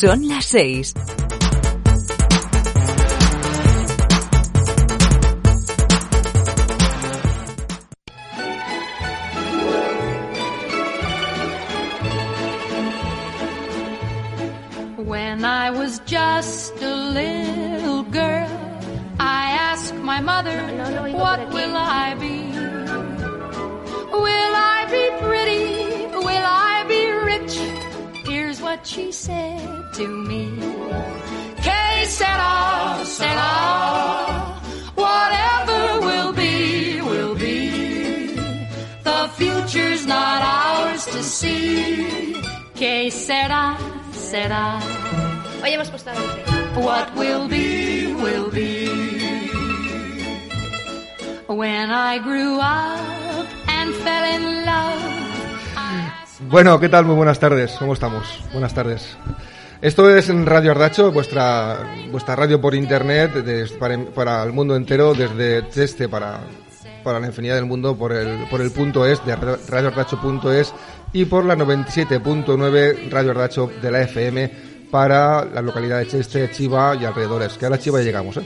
Son las seis. When I was just a little girl, I asked my mother, what will I be? Will I be pretty? Will I be rich? Here's what she said to me. Que sera, sera, whatever will be, will be. The future's not ours to see. Que sera, sera. Hoy hemos puesto. What will be, will be. When I grew up and fell in love, Bueno, ¿qué tal? Muy buenas tardes. ¿Cómo estamos? Buenas tardes. Esto es en Radio Ardacho, vuestra, vuestra radio por internet des- para, para el mundo entero, desde este para, para la infinidad del mundo, por el, por el punto es de radioardacho.es y por la 97.9 Radio Ardacho de la FM para la localidad de Cheste, Chiva y alrededores. Que a la Chiva llegamos, ¿eh?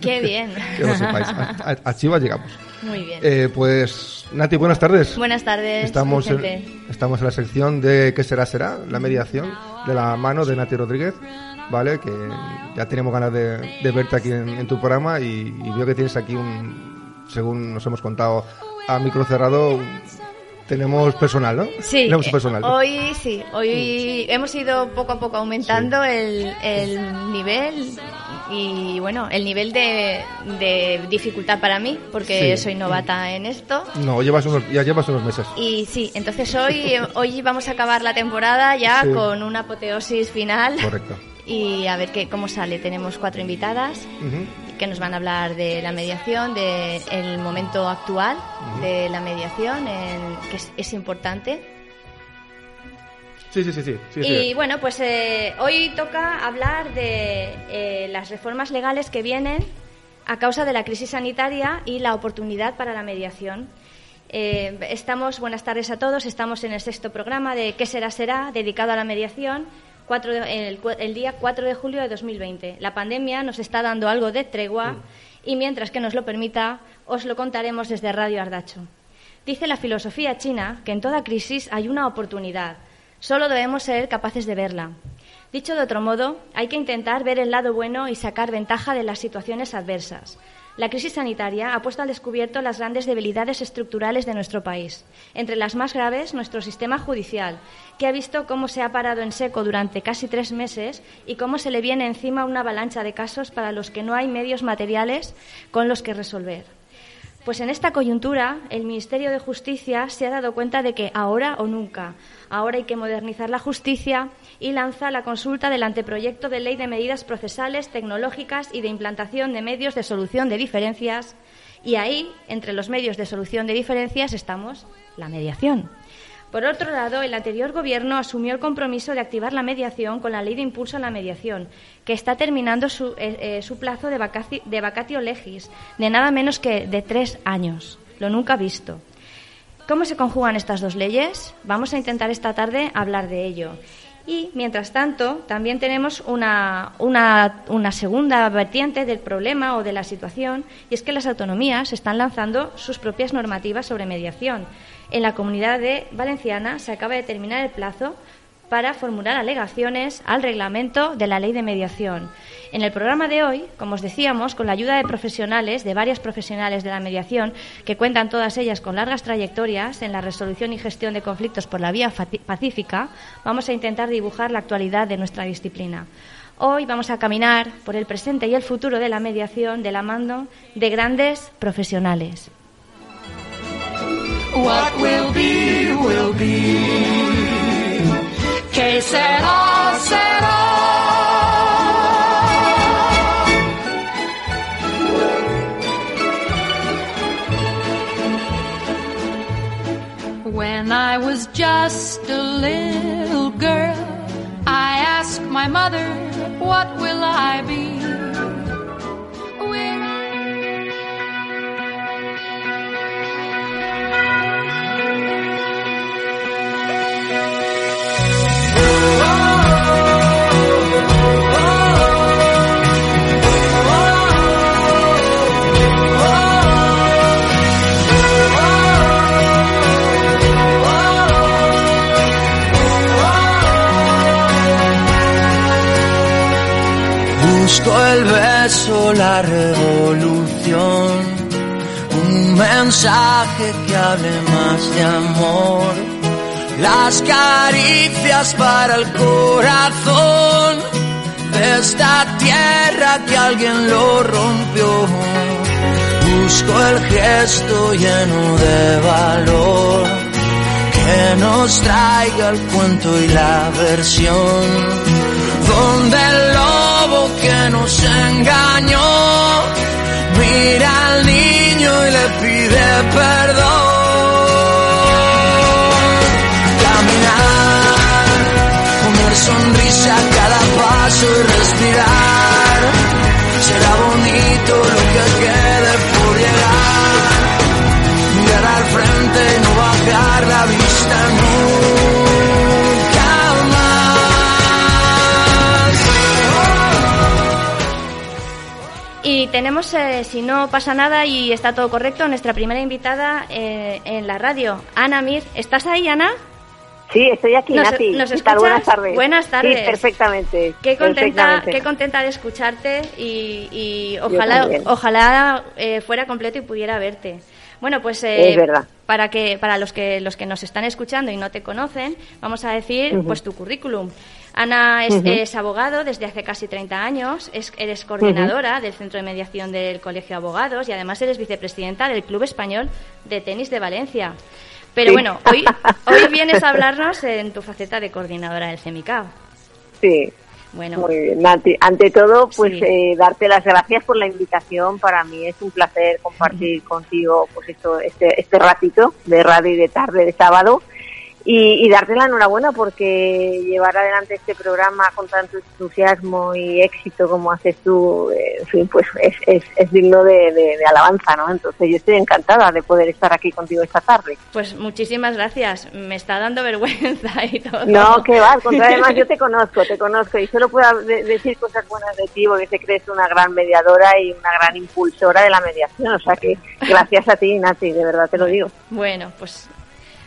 Qué bien. que lo sepáis. A Chiva llegamos. Muy bien. Eh, pues, Nati, buenas tardes. Buenas tardes, Estamos en, estamos en la sección de ¿Qué será? Será? La mediación de la mano de Nati Rodríguez, ¿vale? Que ya tenemos ganas de, de verte aquí en, en tu programa y, y veo que tienes aquí un, según nos hemos contado a micro cerrado, tenemos personal, ¿no? Sí, Tenemos eh, personal. hoy sí, hoy hemos ido poco a poco aumentando el, el nivel y bueno, el nivel de, de dificultad para mí, porque Sí. soy novata en esto. No, llevas unos, ya llevas unos meses. Y sí, entonces hoy, hoy vamos a acabar la temporada ya Sí. con una apoteosis final Correcto. y a ver qué, cómo sale. Tenemos cuatro invitadas Ujú. Que nos van a hablar de la mediación, del el momento actual de la mediación, en- que es, es importante. Sí, sí, sí, sí. sí, Y sí. bueno, pues eh, hoy toca hablar de eh, las reformas legales que vienen a causa de la crisis sanitaria y la oportunidad para la mediación. Eh, estamos, buenas tardes a todos, estamos en el sexto programa de ¿Qué será será? dedicado a la mediación. De- el, el día 4 de julio de 2020. La pandemia nos está dando algo de tregua y mientras que nos lo permita, os lo contaremos desde Radio Ardacho. Dice la filosofía china que en toda crisis hay una oportunidad. Solo debemos ser capaces de verla. Dicho de otro modo, hay que intentar ver el lado bueno y sacar ventaja de las situaciones adversas. La crisis sanitaria ha puesto al descubierto las grandes debilidades estructurales de nuestro país. Entre las más graves, nuestro sistema judicial, que ha visto cómo se ha parado en seco durante casi tres meses y cómo se le viene encima una avalancha de casos para los que no hay medios materiales con los que resolver. Pues en esta coyuntura, el Ministerio de Justicia se ha dado cuenta de que ahora o nunca, ahora hay que modernizar la justicia y lanza la consulta del anteproyecto de ley de medidas procesales, tecnológicas y de implantación de medios de solución de diferencias. Y ahí, entre los medios de solución de diferencias, estamos la mediación. Por otro lado, el anterior Gobierno asumió el compromiso de activar la mediación con la Ley de Impulso a la Mediación, que está terminando su, eh, eh, su plazo de, vacaci- de vacatio legis, de nada menos que de tres años, lo nunca visto. ¿Cómo se conjugan estas dos leyes? Vamos a intentar esta tarde hablar de ello. Y, mientras tanto, también tenemos una, una, una segunda vertiente del problema o de la situación, y es que las autonomías están lanzando sus propias normativas sobre mediación. En la comunidad de Valenciana se acaba de terminar el plazo para formular alegaciones al reglamento de la ley de mediación. En el programa de hoy, como os decíamos, con la ayuda de profesionales, de varias profesionales de la mediación, que cuentan todas ellas con largas trayectorias en la resolución y gestión de conflictos por la vía pacífica, vamos a intentar dibujar la actualidad de nuestra disciplina. Hoy vamos a caminar por el presente y el futuro de la mediación de la mano de grandes profesionales. What will. Que será, será. When I was just a little girl, I asked my mother, What will I be? Busco el beso, la revolución. Un mensaje que hable más de amor, las caricias para el corazón de esta tierra que alguien lo rompió. Busco el gesto lleno de valor que nos traiga el cuento y la versión. Donde el que nos engañó mira al niño y le pide perdón. Caminar, poner sonrisa a cada paso y respirar. Será bonito lo que quede Y tenemos, eh, si no pasa nada y está todo correcto, nuestra primera invitada eh, en la radio, Ana Mir. ¿Estás ahí, Ana? Sí, estoy aquí, ¿Nos- Nati. nos ¿Qué tal? Buenas escuchas? tardes. Buenas tardes. Sí, perfectamente. Qué contenta, perfectamente. qué contenta de escucharte y, ojalá, ojalá eh, fuera completo y pudiera verte. Bueno, pues eh, Es verdad. para que para los que los que nos están escuchando y no te conocen, vamos a decir pues tu currículum. Ana es, abogado desde hace casi 30 años, es, eres coordinadora del Centro de Mediación del Colegio de Abogados y además eres vicepresidenta del Club Español de Tenis de Valencia. Pero Sí. bueno, hoy, hoy vienes a hablarnos en tu faceta de coordinadora del CEMICAO. Sí, Bueno, muy bien. Nati, ante todo, pues Sí. eh, darte las gracias por la invitación. Para mí es un placer compartir contigo pues esto, este, este ratito de radio y de tarde de sábado. Y, y darte la enhorabuena porque llevar adelante este programa con tanto entusiasmo y éxito como haces tú, eh, en fin, pues es, es, es digno de, de- de alabanza, ¿no? Entonces yo estoy encantada de poder estar aquí contigo esta tarde. Pues muchísimas gracias. Me está dando vergüenza y todo. No, que va, además yo te conozco, te conozco y solo puedo de- decir cosas buenas de ti porque sé que eres una gran mediadora y una gran impulsora de la mediación, o sea que gracias a ti, Nati, de verdad te lo digo. Bueno, pues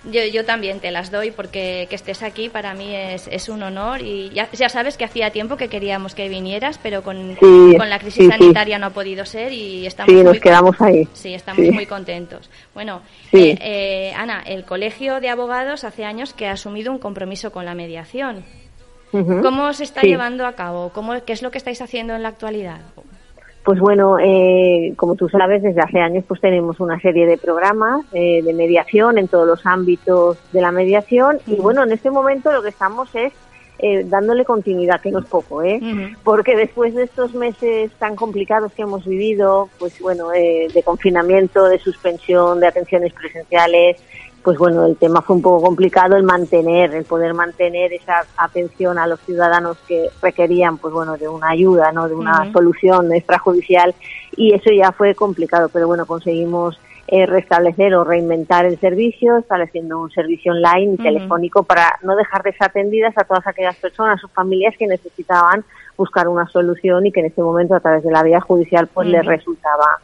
yo, yo también te las doy porque que estés aquí para mí es, es un honor y ya, ya sabes que hacía tiempo que queríamos que vinieras, pero con, Sí, con la crisis sí, sí. sanitaria no ha podido ser y estamos Sí, muy nos quedamos ahí. Sí, estamos muy contentos. Bueno, eh, eh, Ana, el Colegio de Abogados hace años que ha asumido un compromiso con la mediación. ¿Cómo se está llevando a cabo? ¿Cómo, ¿Qué es lo que estáis haciendo en la actualidad? Pues bueno, eh, como tú sabes, desde hace años pues tenemos una serie de programas eh, de mediación en todos los ámbitos de la mediación y bueno, en este momento lo que estamos es eh, dándole continuidad, que no es poco, ¿eh? Porque después de estos meses tan complicados que hemos vivido, pues bueno, eh, de confinamiento, de suspensión, de atenciones presenciales, pues bueno, el tema fue un poco complicado el mantener, el poder mantener esa atención a los ciudadanos que requerían, pues bueno, de una ayuda, ¿no? De una Ujú. solución extrajudicial y eso ya fue complicado, pero bueno, conseguimos eh, restablecer o reinventar el servicio, estableciendo un servicio online y telefónico para no dejar desatendidas a todas aquellas personas o familias que necesitaban buscar una solución y que en este momento a través de la vía judicial pues les resultaba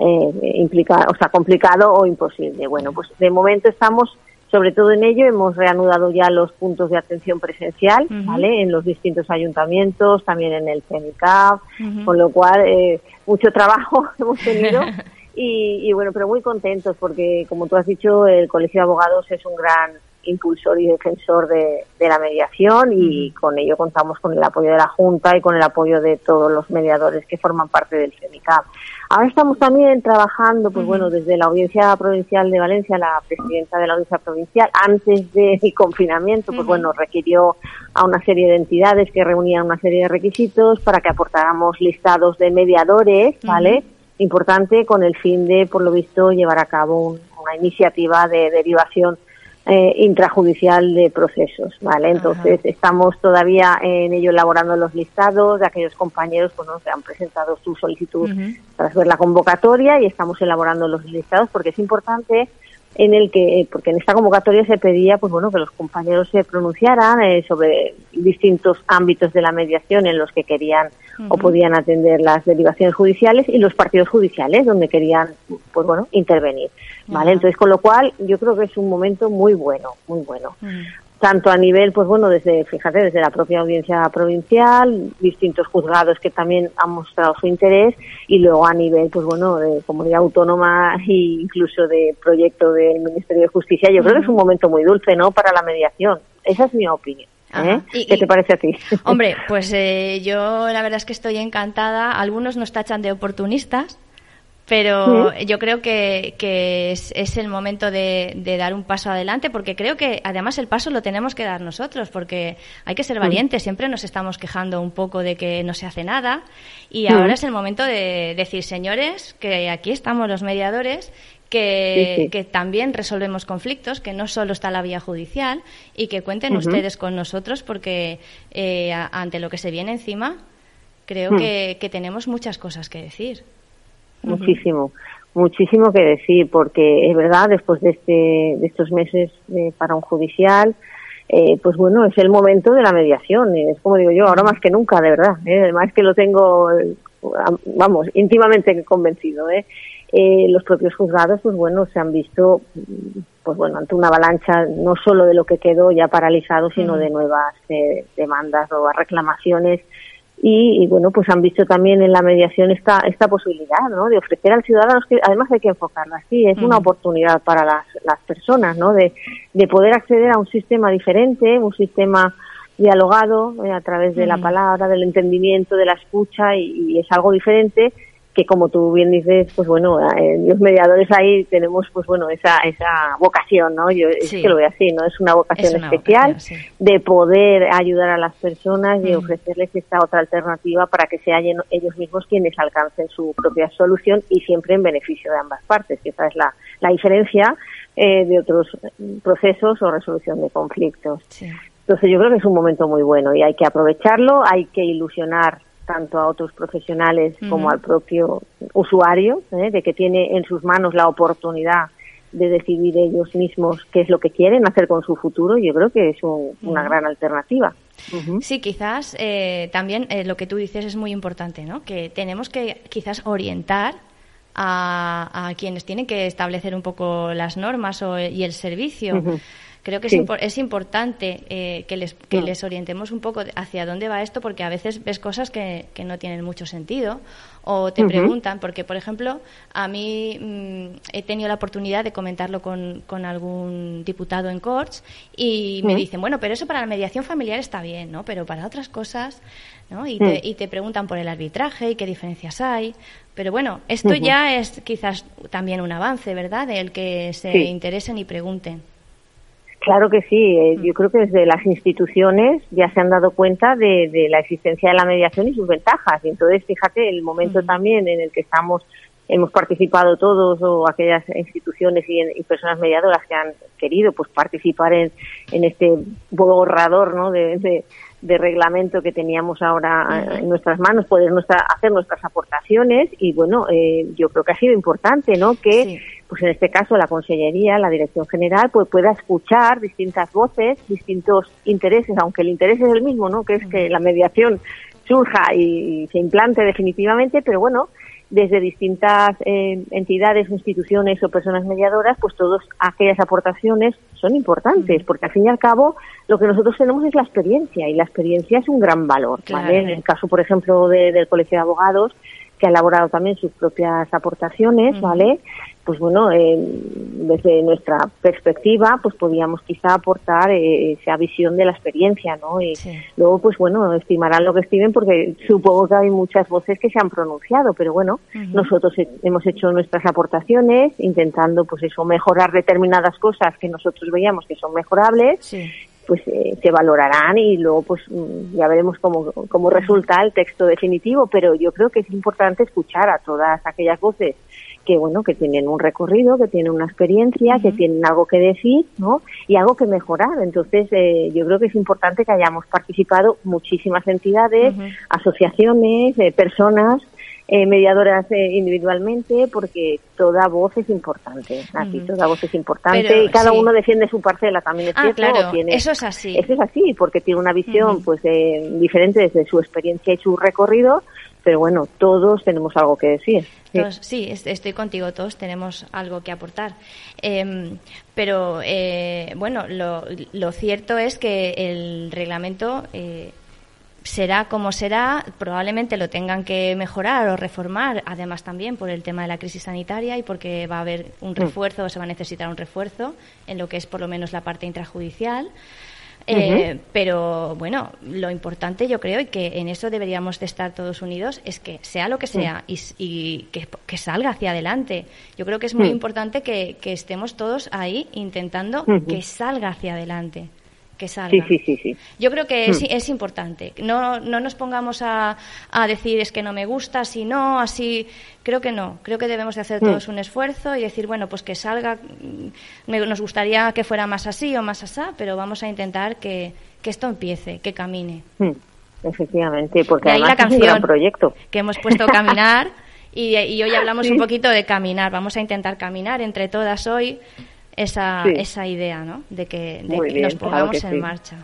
eh, implica- o sea, complicado o imposible. Bueno, pues de momento estamos sobre todo en ello, hemos reanudado ya los puntos de atención presencial. ¿vale? En los distintos ayuntamientos, también en el CENICAP, con lo cual eh, mucho trabajo hemos tenido y, y bueno, pero muy contentos porque como tú has dicho, el Colegio de Abogados es un gran impulsor y defensor de, de la mediación y con ello contamos con el apoyo de la Junta y con el apoyo de todos los mediadores que forman parte del CENICAP. Ahora estamos también trabajando, pues bueno, desde la Audiencia Provincial de Valencia, la presidenta de la Audiencia Provincial, antes del confinamiento, pues bueno, requirió a una serie de entidades que reunían una serie de requisitos para que aportáramos listados de mediadores, ¿vale? Importante con el fin de, por lo visto, llevar a cabo un- una iniciativa de derivación eh, intrajudicial de procesos, ¿vale? Entonces estamos todavía en ello elaborando los listados de aquellos compañeros pues, ¿no? que han presentado su solicitud Ujú. tras ver la convocatoria y estamos elaborando los listados porque es importante en el que porque en esta convocatoria se pedía pues bueno que los compañeros se pronunciaran eh, sobre distintos ámbitos de la mediación en los que querían o podían atender las derivaciones judiciales y los partidos judiciales donde querían pues bueno intervenir vale entonces con lo cual yo creo que es un momento muy bueno muy bueno. Tanto a nivel, pues bueno, desde, fíjate, desde la propia audiencia provincial, distintos juzgados que también han mostrado su interés y luego a nivel, pues bueno, de comunidad autónoma e incluso de proyecto del Ministerio de Justicia. Yo creo que es un momento muy dulce, ¿no?, para la mediación. Esa es mi opinión. ¿eh? ¿Qué te parece a ti? Hombre, pues eh, yo la verdad es que estoy encantada. Algunos nos tachan de oportunistas, pero yo creo que, que es, es, el momento de, de, dar un paso adelante porque creo que además el paso lo tenemos que dar nosotros porque hay que ser valientes siempre nos estamos quejando un poco de que no se hace nada y ahora es el momento de decir señores que aquí estamos los mediadores que, sí, sí. que, también resolvemos conflictos, que no solo está la vía judicial y que cuenten uh -huh. ustedes con nosotros porque eh, ante lo que se viene encima creo uh -huh. que, que tenemos muchas cosas que decir muchísimo, muchísimo que decir, porque es verdad, después de, este, de estos meses de parón judicial, eh, pues bueno, es el momento de la mediación, es como digo yo, ahora más que nunca, de verdad, ¿eh? además que lo tengo, vamos, íntimamente convencido, ¿eh? Eh, los propios juzgados, pues bueno, se han visto, pues bueno, ante una avalancha no solo de lo que quedó ya paralizado, sino mm. de nuevas eh, demandas, nuevas reclamaciones, y, y, bueno, pues han visto también en la mediación esta, esta posibilidad, ¿no? De ofrecer al ciudadano, que además hay que enfocarlo así, es una oportunidad para las, las personas, ¿no? De, de poder acceder a un sistema diferente, un sistema dialogado eh, a través de la palabra, del entendimiento, de la escucha y, y es algo diferente que como tú bien dices, pues bueno, eh, los mediadores ahí tenemos pues bueno, esa esa vocación, ¿no? Yo sí. es que lo veo así, ¿no? Es una vocación es una especial vocación, sí. de poder ayudar a las personas y mm. ofrecerles esta otra alternativa para que sean ellos mismos quienes alcancen su propia solución y siempre en beneficio de ambas partes, que esa es la, la diferencia eh, de otros procesos o resolución de conflictos. Sí. Entonces yo creo que es un momento muy bueno y hay que aprovecharlo, hay que ilusionar tanto a otros profesionales uh -huh. como al propio usuario, ¿eh? de que tiene en sus manos la oportunidad de decidir ellos mismos qué es lo que quieren hacer con su futuro, yo creo que es un, uh -huh. una gran alternativa. Uh -huh. Sí, quizás eh, también eh, lo que tú dices es muy importante, ¿no? Que tenemos que quizás orientar a, a quienes tienen que establecer un poco las normas o, y el servicio. Creo que sí. es, impor es, importante eh, que, les, que les orientemos un poco hacia dónde va esto, porque a veces ves cosas que, que no tienen mucho sentido o te uh -huh. preguntan, porque por ejemplo, a mí mmm, he tenido la oportunidad de comentarlo con, con algún diputado en Corts y uh -huh. me dicen, bueno, pero eso para la mediación familiar está bien, ¿no? Pero para otras cosas, ¿no? Y, te, y te preguntan por el arbitraje y qué diferencias hay. Pero bueno, esto ya es quizás también un avance, ¿verdad? El que se sí. interesen y pregunten. Claro que sí. Eh, yo creo que desde las instituciones ya se han dado cuenta de, de, la existencia de la mediación y sus ventajas. Y entonces, fíjate, el momento también en el que estamos, hemos participado todos o aquellas instituciones y, y personas mediadoras que han querido pues participar en, en este borrador ¿no? de, de, de reglamento que teníamos ahora -huh. en nuestras manos, poder nuestra, hacer nuestras aportaciones y bueno, eh, yo creo que ha sido importante, ¿no? Que sí pues en este caso la Consellería, la Dirección General, pues pueda escuchar distintas voces, distintos intereses, aunque el interés es el mismo, ¿no? Que es que la mediación surja y, se implante definitivamente, pero bueno, desde distintas eh, entidades, instituciones o personas mediadoras, pues todas aquellas aportaciones son importantes, porque al fin y al cabo lo que nosotros tenemos es la experiencia y la experiencia es un gran valor. Claro. ¿vale? En el caso, por ejemplo, de, del Colegio de Abogados, que ha elaborado también sus propias aportaciones. ¿vale? Pues bueno, eh, desde nuestra perspectiva, pues podíamos quizá aportar eh, esa visión de la experiencia, ¿no? Y sí. luego, pues bueno, estimarán lo que estimen porque supongo que hay muchas voces que se han pronunciado, pero bueno, uh -huh. nosotros hemos hecho nuestras aportaciones intentando, pues eso, mejorar determinadas cosas que nosotros veíamos que son mejorables. Sí pues eh, se valorarán y luego pues mm, ya veremos cómo, cómo resulta el texto definitivo, pero yo creo que es importante escuchar a todas aquellas voces que bueno que tienen un recorrido que tienen una experiencia uh -huh. que tienen algo que decir no y algo que mejorar entonces eh, yo creo que es importante que hayamos participado muchísimas entidades uh -huh. asociaciones eh, personas eh, mediadoras eh, individualmente porque toda voz es importante aquí uh -huh. toda voz es importante Pero, y cada sí. uno defiende su parcela también es ah, cierto claro, tiene, eso es así eso es así porque tiene una visión uh -huh. pues eh, diferente desde su experiencia y su recorrido pero bueno, todos tenemos algo que decir. Sí, estoy contigo, todos tenemos algo que aportar. Em, pero eh, bueno, lo, lo, cierto es que el reglamento eh, será como será, probablemente lo tengan que mejorar o reformar, además también por el tema de la crisis sanitaria y porque va a haber un mm. refuerzo o se va a necesitar un refuerzo en lo que es por lo menos la parte intrajudicial. Eh, pero bueno, lo importante yo creo y que en eso deberíamos de estar todos unidos es que sea lo que sea y, que, salga hacia adelante. Yo creo que es muy importante que, estemos todos ahí intentando que salga hacia adelante que salga. Sí, sí, sí, Yo creo que es, es importante. No, no nos pongamos a, a, decir es que no me gusta, si no, así. Creo que no. Creo que debemos de hacer todos un esfuerzo y decir, bueno, pues que salga. nos gustaría que fuera más así o más asá, pero vamos a intentar que, que esto empiece, que camine. Efectivamente, porque además la es un gran proyecto. Que hemos puesto caminar. Y, y, hoy hablamos un poquito de caminar. Vamos a intentar caminar entre todas hoy esa, esa idea, ¿no? De que, nos pongamos en marcha.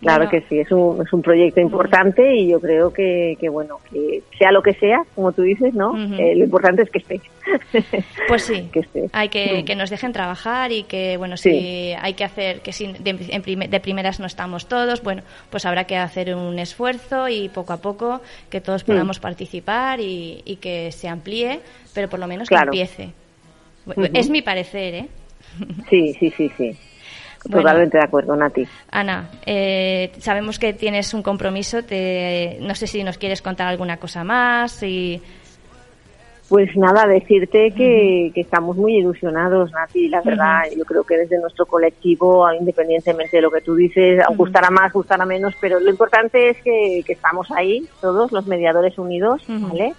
Claro que sí, es un, es un proyecto importante y yo creo que, que, bueno, que sea lo que sea, como tú dices, ¿no? Eh, lo importante es que esté. Pues sí, que esté. hay que, que nos dejen trabajar y que, bueno, si hay que hacer, que si de, primeras no estamos todos, bueno, pues habrá que hacer un esfuerzo y poco a poco que todos podamos participar y, y, que se amplíe, pero por lo menos que empiece. Es mi parecer, ¿eh? Sí, sí, sí, sí. Totalmente de acuerdo, Nati. Ana, eh, sabemos que tienes un compromiso. Te, no sé si nos quieres contar alguna cosa más. Y... Pues nada, decirte que, estamos muy ilusionados, Nati. La verdad, yo creo que desde nuestro colectivo, independientemente de lo que tú dices, gustará más, gustará menos, pero lo importante es que, estamos ahí, todos los mediadores unidos, ¿vale?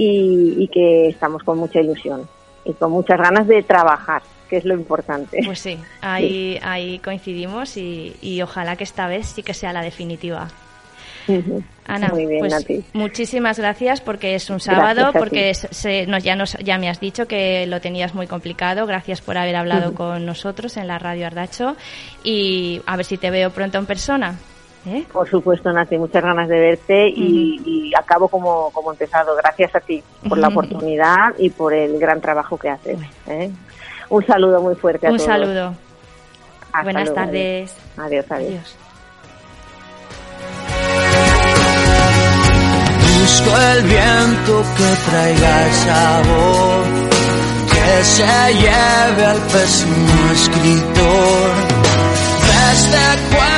y que estamos con mucha ilusión y con muchas ganas de trabajar que es lo importante. Pues sí, ahí, ahí coincidimos y, ojalá que esta vez sí que sea la definitiva. Ana, pues muchísimas gracias porque es un sábado, porque se, nos, ya, nos, ya me has dicho que lo tenías muy complicado. Gracias por haber hablado con nosotros en la radio Ardacho y a ver si te veo pronto en persona. ¿Eh? Por supuesto, Nati, muchas ganas de verte y, acabo como, como empezado. Gracias a ti por la oportunidad y por el gran trabajo que haces. ¿eh? Un saludo muy fuerte a Un saludo. Buenas tardes. Adiós, adiós. Busco el viento que traiga el sabor, que se lleve al pésimo escritor de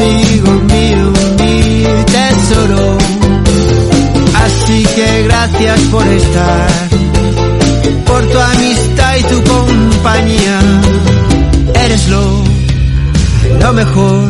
amigo mío, mi tesoro. Así que gracias por estar, por tu amistad y tu compañía. Eres lo, lo mejor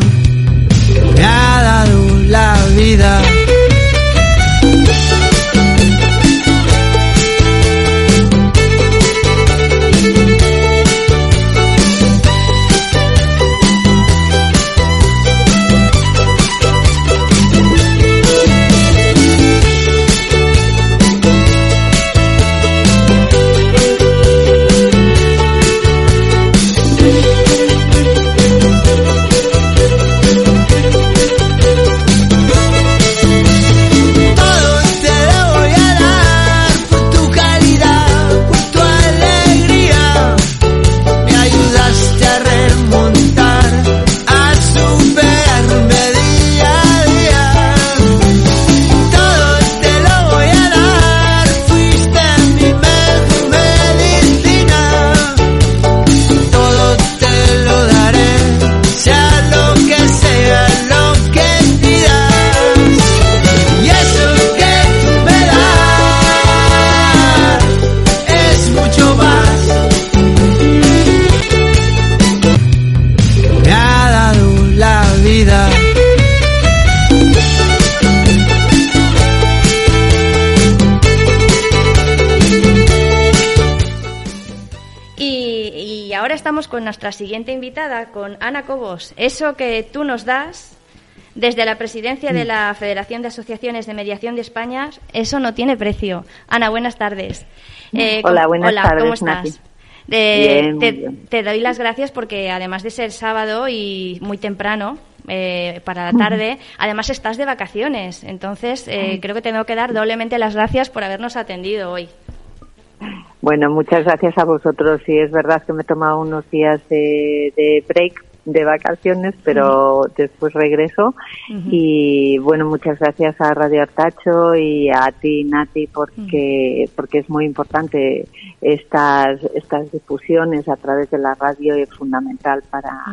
nuestra siguiente invitada, con Ana Cobos. Eso que tú nos das desde la presidencia de la Federación de Asociaciones de Mediación de España, eso no tiene precio. Ana, buenas tardes. Eh, hola, buenas tardes. ¿Cómo estás? te, te, doy las gracias porque además de ser sábado y muy temprano, eh, para la tarde. Además, estás de vacaciones, entonces eh, creo que tengo que dar doblemente las gracias por habernos atendido hoy. Bueno, muchas gracias a vosotros. Sí, es verdad que me he tomado unos días de, break de vacaciones, pero después regreso. Y bueno, muchas gracias a Radio Artacho y a ti, Nati, porque, porque es muy importante estas, estas difusiones a través de la radio y es fundamental para,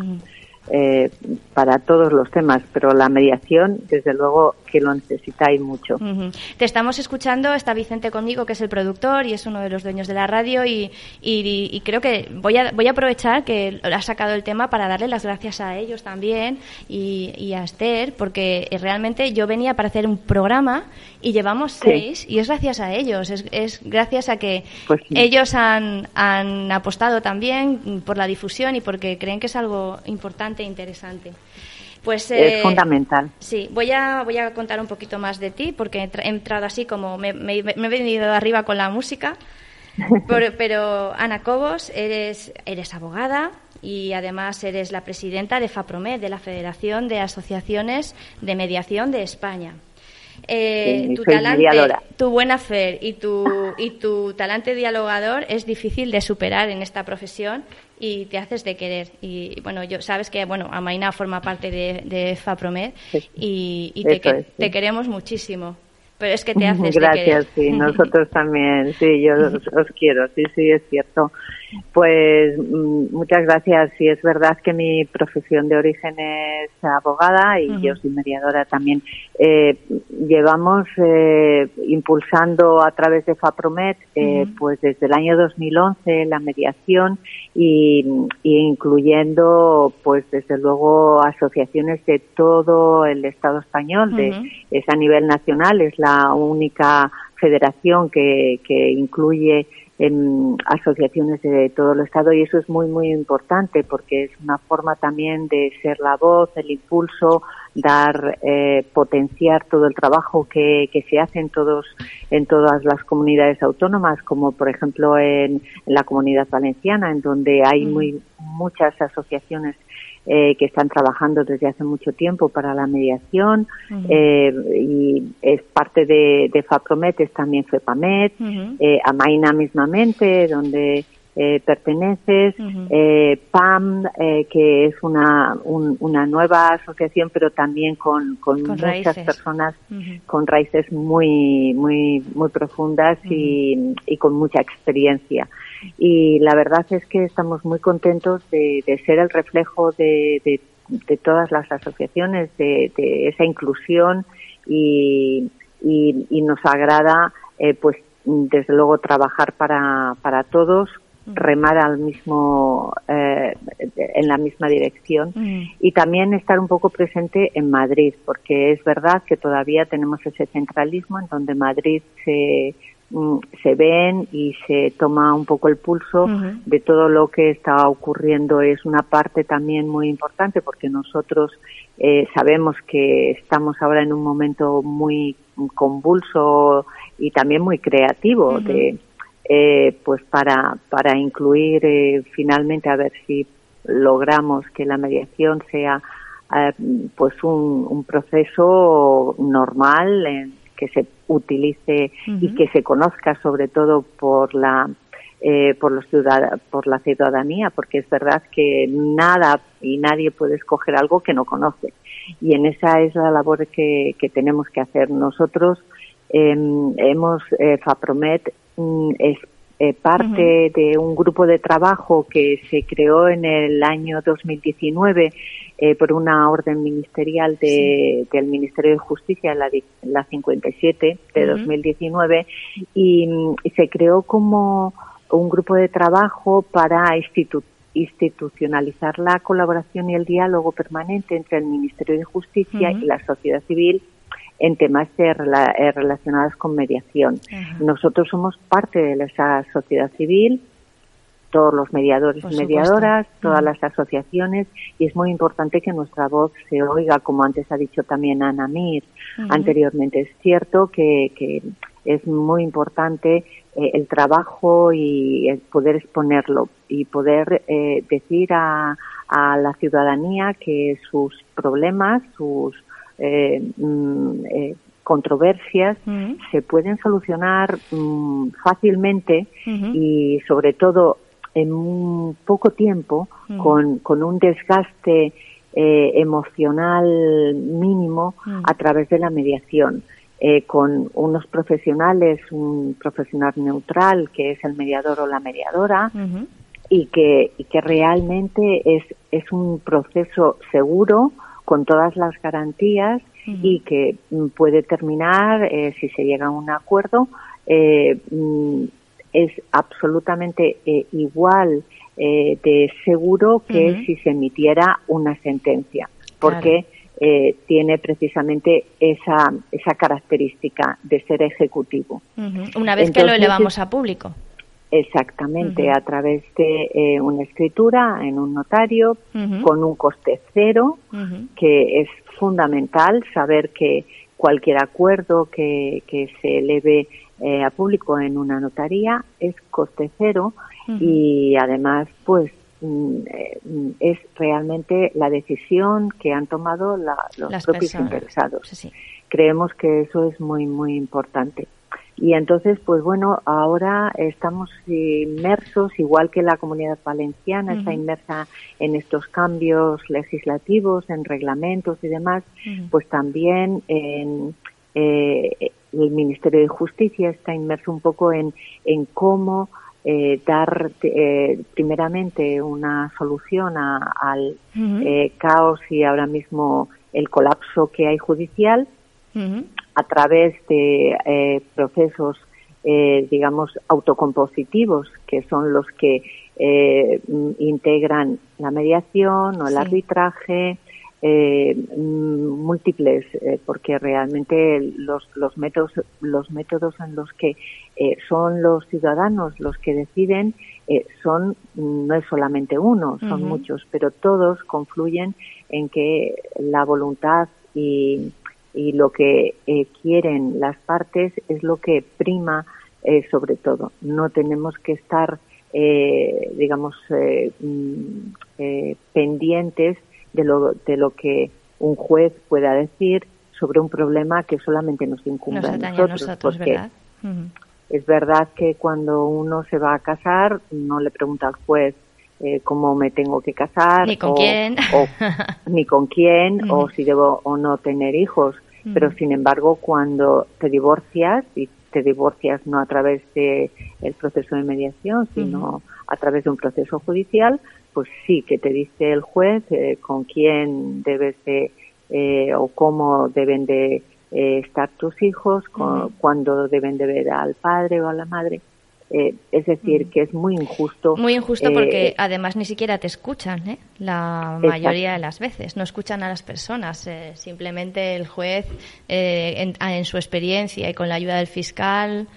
eh, para todos los temas, pero la mediación, desde luego, que lo necesitáis mucho. Te estamos escuchando, está Vicente conmigo, que es el productor y es uno de los dueños de la radio, y, y, creo que voy a, voy a aprovechar que ha sacado el tema para darle las gracias a ellos también y, a Esther, porque realmente yo venía para hacer un programa y llevamos seis, y es gracias a ellos, es, es gracias a que pues ellos han, han apostado también por la difusión y porque creen que es algo importante e interesante. Pues, es eh, fundamental. Sí, voy a, voy a contar un poquito más de ti porque he, entrado así como me, me, he venido arriba con la música. pero Ana Cobos, eres, eres abogada y además eres la presidenta de FAPROMED, de la Federación de Asociaciones de Mediación de España. Eh, tu talante, tu buena fe y tu, y tu talante dialogador es difícil de superar en esta profesión y te haces de querer. Y bueno, yo sabes que bueno, Amaina forma parte de, de FAPROMED y, te, te queremos muchísimo. Pero es que te haces Gracias, sí, nosotros también, sí, yo os, quiero, sí, sí, es cierto. Pues mm, muchas gracias, sí, es verdad que mi profesión de origen es abogada y yo soy mediadora también. Eh, llevamos eh, impulsando a través de FAPROMED, eh, pues desde el año 2011 la mediación y, incluyendo pues desde luego asociaciones de todo el Estado español, de, es a nivel nacional, es la única federación que, que incluye en asociaciones de todo el Estado y eso es muy, muy importante porque es una forma también de ser la voz, el impulso, dar, eh, potenciar todo el trabajo que, que se hace en todos, en todas las comunidades autónomas, como por ejemplo en, la comunidad valenciana, en donde hay mm. muy, muchas asociaciones eh, que están trabajando desde hace mucho tiempo para la mediación eh, y es parte de, de FAPROMET, es también FEPAMET, eh, AMAINA mismamente, donde eh, perteneces, eh, PAM, eh, que es una, una nueva asociación, pero también con, con, muchas personas con raíces muy, muy, muy profundas y, y, con mucha experiencia. Y la verdad es que estamos muy contentos de, de ser el reflejo de, de, de, todas las asociaciones, de, esa inclusión y, y, y nos agrada, eh, pues, desde luego trabajar para, para todos remar al mismo eh, en la misma dirección y también estar un poco presente en Madrid porque es verdad que todavía tenemos ese centralismo en donde Madrid se mm, se ven y se toma un poco el pulso de todo lo que está ocurriendo. Es una parte también muy importante porque nosotros eh, sabemos que estamos ahora en un momento muy convulso y también muy creativo de eh, pues para, para incluir eh, finalmente a ver si logramos que la mediación sea eh, pues un, un, proceso normal en que se utilice y que se conozca sobre todo por la eh, por los por la ciudadanía porque es verdad que nada y nadie puede escoger algo que no conoce. Y en esa es la labor que, que tenemos que hacer. Nosotros em, hemos eh, FAPROMET Mm, es eh, parte de un grupo de trabajo que se creó en el año 2019 eh, por una orden ministerial de, del Ministerio de Justicia, la, la 57 de 2019, y, y, se creó como un grupo de trabajo para institucionalizar la colaboración y el diálogo permanente entre el Ministerio de Justicia y la sociedad civil en temas de, eh, relacionados con mediación. Nosotros somos parte de esa sociedad civil todos los mediadores Por y supuesto. mediadoras, todas las asociaciones y es muy importante que nuestra voz se oiga, como antes ha dicho también Ana Mir anteriormente. Es cierto que, que es muy importante eh, el trabajo y el poder exponerlo y poder eh, decir a, a la ciudadanía que sus problemas, sus eh, mm, eh, controversias se pueden solucionar mm, fácilmente y sobre todo en un poco tiempo con, con un desgaste eh, emocional mínimo a través de la mediación. eh, con unos profesionales, un profesional neutral que es el mediador o la mediadora y que, y que realmente es, es un proceso seguro con todas las garantías y que mm, puede terminar, eh, si se llega a un acuerdo, eh, mm, es absolutamente eh, igual eh, de seguro que si se emitiera una sentencia, porque eh, tiene precisamente esa, esa característica de ser ejecutivo. Una vez que lo elevamos a público. Exactamente, a través de eh, una escritura en un notario con un coste cero, que es fundamental saber que cualquier acuerdo que, que se eleve eh, a público en una notaría es coste cero y además pues mm, eh, es realmente la decisión que han tomado la- los Las propios personas. interesados. Sí, sí. creemos que eso es muy muy importante y entonces pues bueno ahora estamos inmersos igual que la comunidad valenciana está inmersa en estos cambios legislativos en reglamentos y demás pues también en eh, el Ministerio de Justicia está inmerso un poco en en cómo eh, dar eh, primeramente una solución a- al eh, caos y ahora mismo el colapso que hay judicial. A través de eh, procesos, eh, digamos, autocompositivos, que son los que eh, integran la mediación o el Sí. arbitraje, eh, mm, múltiples, porque realmente los, los métodos, los métodos en los que son los ciudadanos los que deciden son no es solamente uno, son muchos, pero todos confluyen en que la voluntad y, y lo que eh, quieren las partes es lo que prima eh, sobre todo. No tenemos que estar, eh, digamos, eh, mm, eh, pendientes de lo, de lo que un juez pueda decir sobre un problema que solamente nos incumbe Nos a nosotros. nosotros, porque es verdad que cuando uno se va a casar no le pregunta al juez eh, cómo me tengo que casar Ni con o- quién. o ni con quién Ujú. o si debo o no tener hijos Ujú. pero sin embargo cuando te divorcias y te divorcias no a través de el proceso de mediación sino a través de un proceso judicial pues sí que te dice el juez eh, con quién debes de eh, o cómo deben de eh, estar tus hijos, con- cuándo deben de ver al padre o a la madre. Eh, es decir, que es muy injusto. Muy injusto eh, porque además ni siquiera te escuchan, ¿eh? La Exacto. mayoría de las veces. No escuchan a las personas. eh, simplemente el juez, eh, en, en su experiencia y con la ayuda del fiscal,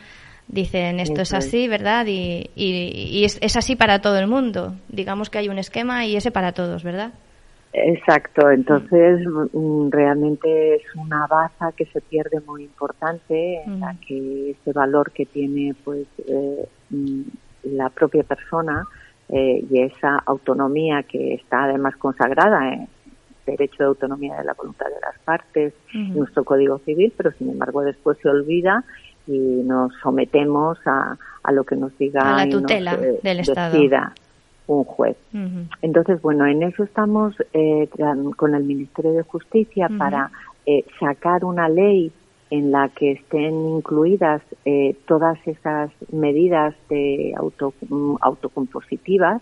dicen esto es. así, ¿verdad? Y, y- y es, es así para todo el mundo. Digamos que hay un esquema y ese para todos, ¿verdad? Exacto, entonces mm, realmente es una baza que se pierde muy importante en la Mm. que ese valor que tiene pues eh, mm, la propia persona eh, y esa autonomía que está además consagrada en derecho de autonomía de la voluntad de las partes nuestro Código Civil, pero sin embargo después se olvida y nos sometemos a, a lo que nos diga A la y nos, tutela eh, del Estado. decida un juez. Entonces, bueno, en eso estamos eh, con el Ministerio de Justicia para eh, sacar una ley en la que estén incluidas eh, todas esas medidas de auto, mm, autocompositivas.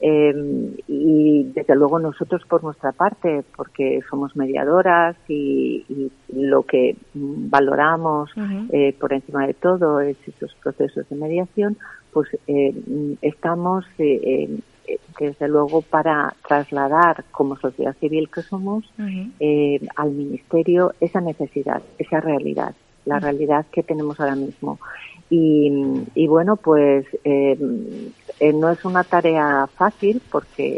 Eh, y desde luego nosotros por nuestra parte, porque somos mediadoras y, y lo que mm, valoramos eh, por encima de todo es esos procesos de mediación, pues eh, estamos eh, eh, desde luego para trasladar como sociedad civil que somos eh, al ministerio esa necesidad, esa realidad, la realidad que tenemos ahora mismo. y, y bueno, pues no es una tarea fácil porque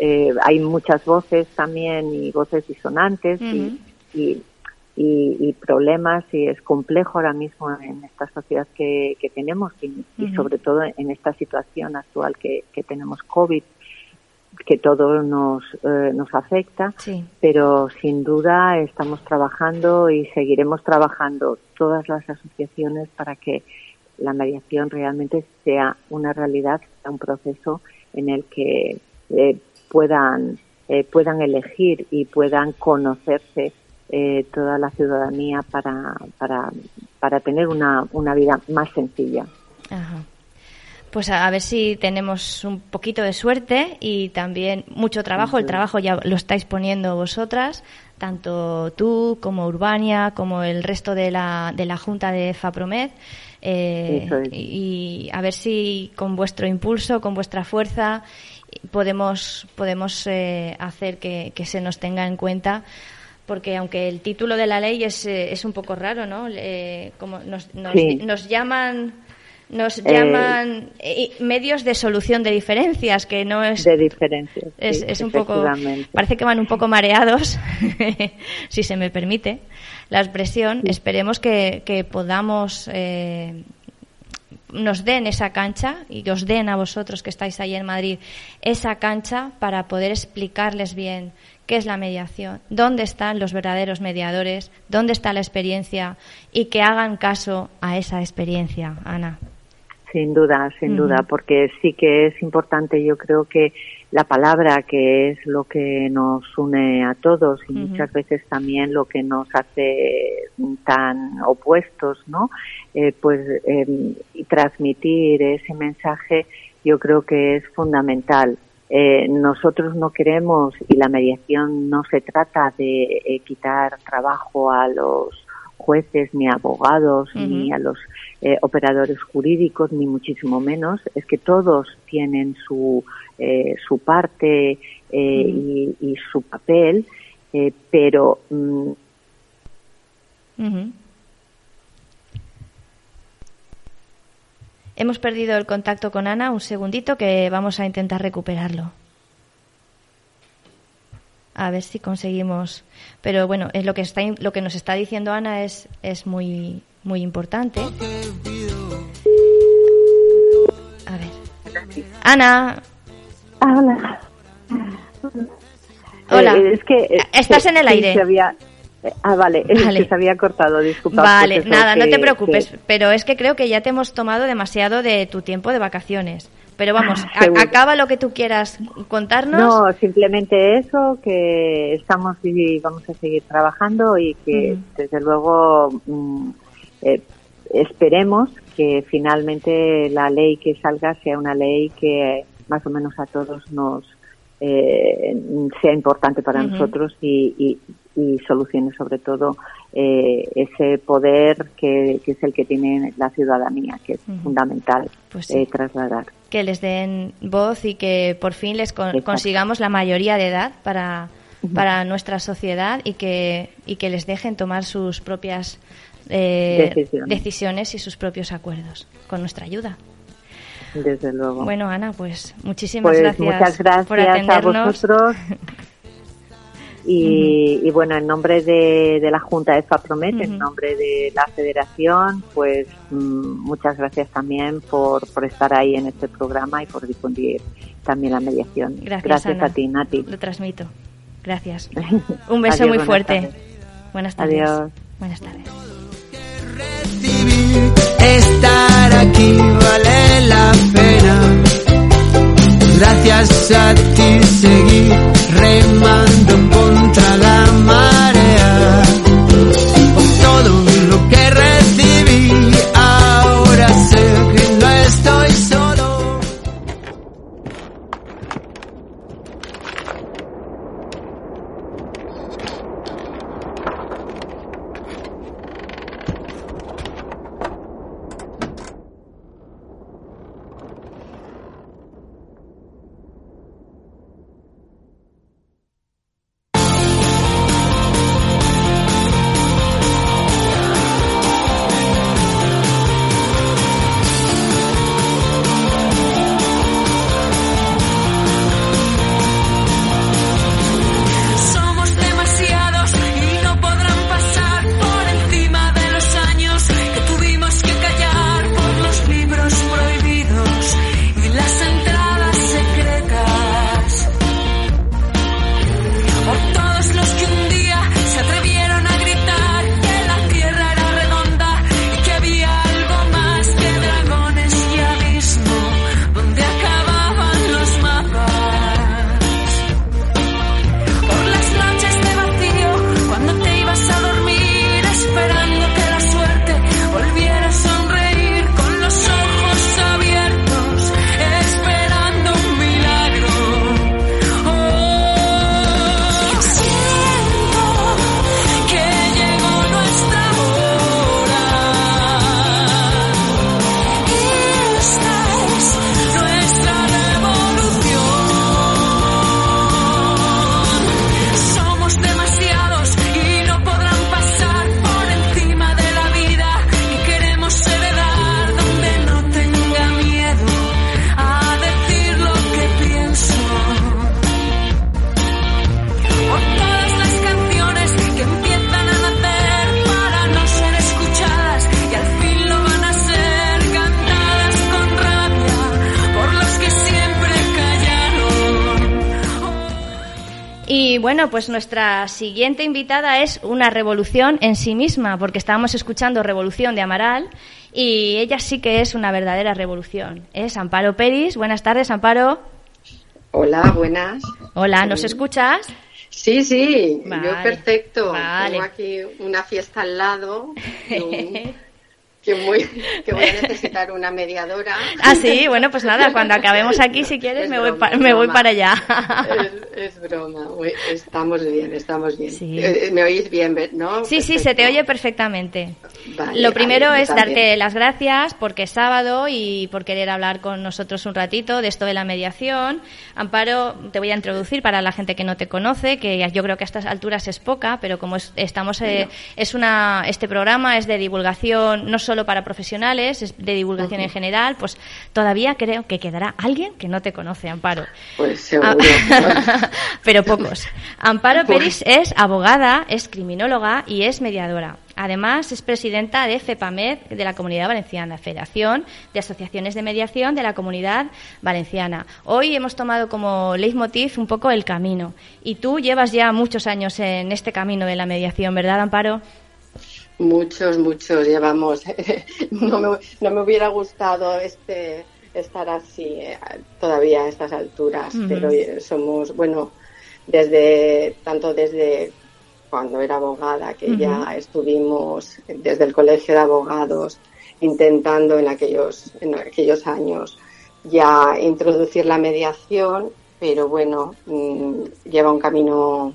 Sí. hay muchas voces también y voces disonantes y, y, y- y problemas y es complejo ahora mismo en esta sociedad que, que tenemos y, sobre todo en esta situación actual que, que tenemos COVID que todo nos, eh, nos afecta Sí. pero sin duda estamos trabajando y seguiremos trabajando todas las asociaciones para que la mediación realmente sea una realidad, sea un proceso en el que eh, puedan eh, puedan elegir y puedan conocerse eh, toda la ciudadanía para, para, para tener una, una vida más sencilla. Ajá. Pues a, a ver si tenemos un poquito de suerte y también mucho trabajo. El trabajo ya lo estáis poniendo vosotras, tanto tú como Urbania, como el resto de la, de la Junta de FAPROMED. Eh, Eso es. y, y a ver si con vuestro impulso, con vuestra fuerza, podemos, podemos eh, hacer que, que se nos tenga en cuenta porque aunque el título de la ley es, eh, es un poco raro, ¿no? Eh, como nos, nos, Sí. nos llaman nos Eh, llaman eh, medios de solución de diferencias, que no es De diferencias. es, sí, es un poco parece que van un poco mareados si se me permite la expresión esperemos que, que podamos eh, nos den esa cancha y que os den a vosotros que estáis ahí en Madrid esa cancha para poder explicarles bien qué es la mediación, dónde están los verdaderos mediadores, dónde está la experiencia y que hagan caso a esa experiencia, Ana. Sin duda, sin duda, porque sí que es importante, yo creo que la palabra, que es lo que nos une a todos y muchas veces también lo que nos hace tan opuestos, ¿no? Eh, pues eh, transmitir ese mensaje yo creo que es fundamental. Eh, nosotros no queremos, y la mediación no se trata de eh, quitar trabajo a los jueces ni abogados ni a los eh, operadores jurídicos ni muchísimo menos. Es que todos tienen su eh, su parte eh, y, y su papel pero mm. Hemos perdido el contacto con Ana, un segundito que vamos a intentar recuperarlo. A ver si conseguimos. Pero bueno, es lo que está lo que nos está diciendo Ana es es muy muy importante. A ver. Ana, hola Hola. Eh, es que Estás en el aire. Ah vale, es Vale. que se había cortado disculpa Vale, pues nada, no te preocupes, que- pero es que creo que ya te hemos tomado demasiado de tu tiempo de vacaciones. Pero vamos, a- Seguro. acaba lo que tú quieras contarnos. No, simplemente eso, que estamos y vamos a seguir trabajando y que desde luego mm, eh, esperemos que finalmente la ley que salga sea una ley que más o menos a todos nos eh, sea importante para nosotros y, y, y solucione sobre todo eh, ese poder que, que es el que tiene la ciudadanía, que es fundamental Pues sí. eh, trasladar. Que les den voz y que por fin les con- Exacto. consigamos la mayoría de edad para, para nuestra sociedad y que, y que les dejen tomar sus propias eh, Decisiones. decisiones y sus propios acuerdos con nuestra ayuda. Desde luego. Bueno, Ana, pues muchísimas Pues gracias, muchas gracias por a atendernos. vosotros. Y, y bueno, en nombre de, de la Junta de FAPROMET, en Ujú. nombre de la Federación, pues mm, muchas gracias también por, por estar ahí en este programa y por difundir también la mediación. Gracias, Ana. a ti, Nati. Lo transmito. Gracias. Un beso Adiós, muy buenas fuerte. tardes. Buenas tardes. Adiós. Buenas tardes. recibir estar aquí vale la pena. Gracias a ti seguir remando contra la marea. Todo lo que pues nuestra siguiente invitada es una revolución en sí misma, porque estábamos escuchando Revolución de Amaral y ella sí que es una verdadera revolución. Es Amparo Peris. Buenas tardes, Amparo. Hola, buenas. Hola, ¿nos escuchas? Sí, sí, Vale, yo perfecto. vale. Tengo aquí una fiesta al lado. un- que, muy, que voy a necesitar una mediadora. Ah, sí, bueno, pues nada, cuando acabemos aquí, si quieres, Es me voy, broma, pa- es me voy para allá. Es, es broma. Estamos bien, estamos bien. Sí. Eh, ¿Me oís bien, no? Sí, sí, se te Perfecto. oye perfectamente. Vale, Lo primero es también. darte las gracias porque es sábado y por querer hablar con nosotros un ratito de esto de la mediación. Amparo, te voy a introducir para la gente que no te conoce, que yo creo que a estas alturas es poca, pero como es- estamos, eh, es una, este programa es de divulgación no solo para profesionales, es de divulgación en general, pues todavía creo que quedará alguien que no te conoce, Amparo. Pues seguro. Ah, pero pocos. Amparo Pues- Peris es abogada, es criminóloga y es mediadora. Además, es presidenta de FEPAMED de la Comunidad Valenciana, Federación de Asociaciones de Mediación de la Comunidad Valenciana. Hoy hemos tomado como leitmotiv un poco el camino. Y tú llevas ya muchos años en este camino de la mediación, ¿verdad, Amparo? Muchos, muchos. Llevamos. no, me, no me hubiera gustado este estar así eh, todavía a estas alturas, pero eh, somos, bueno, desde tanto desde cuando era abogada, que ya estuvimos desde el colegio de abogados intentando en aquellos, en aquellos años ya introducir la mediación, pero bueno, mm, lleva un camino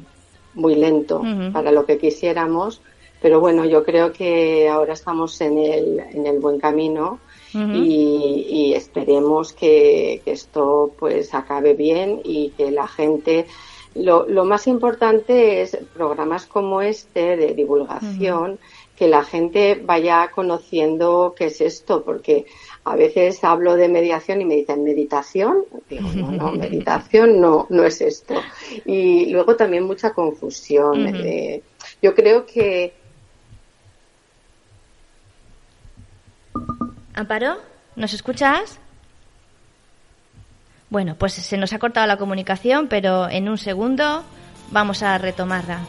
muy lento para lo que quisiéramos, pero bueno, yo creo que ahora estamos en el, en el buen camino y, y esperemos que, que esto pues acabe bien y que la gente lo, lo más importante es programas como este de divulgación que la gente vaya conociendo qué es esto porque a veces hablo de mediación y me dicen meditación digo no no meditación no no es esto y luego también mucha confusión eh, yo creo que Amparo, ¿nos escuchas? Bueno, pues se nos ha cortado la comunicación, pero en un segundo vamos a retomarla.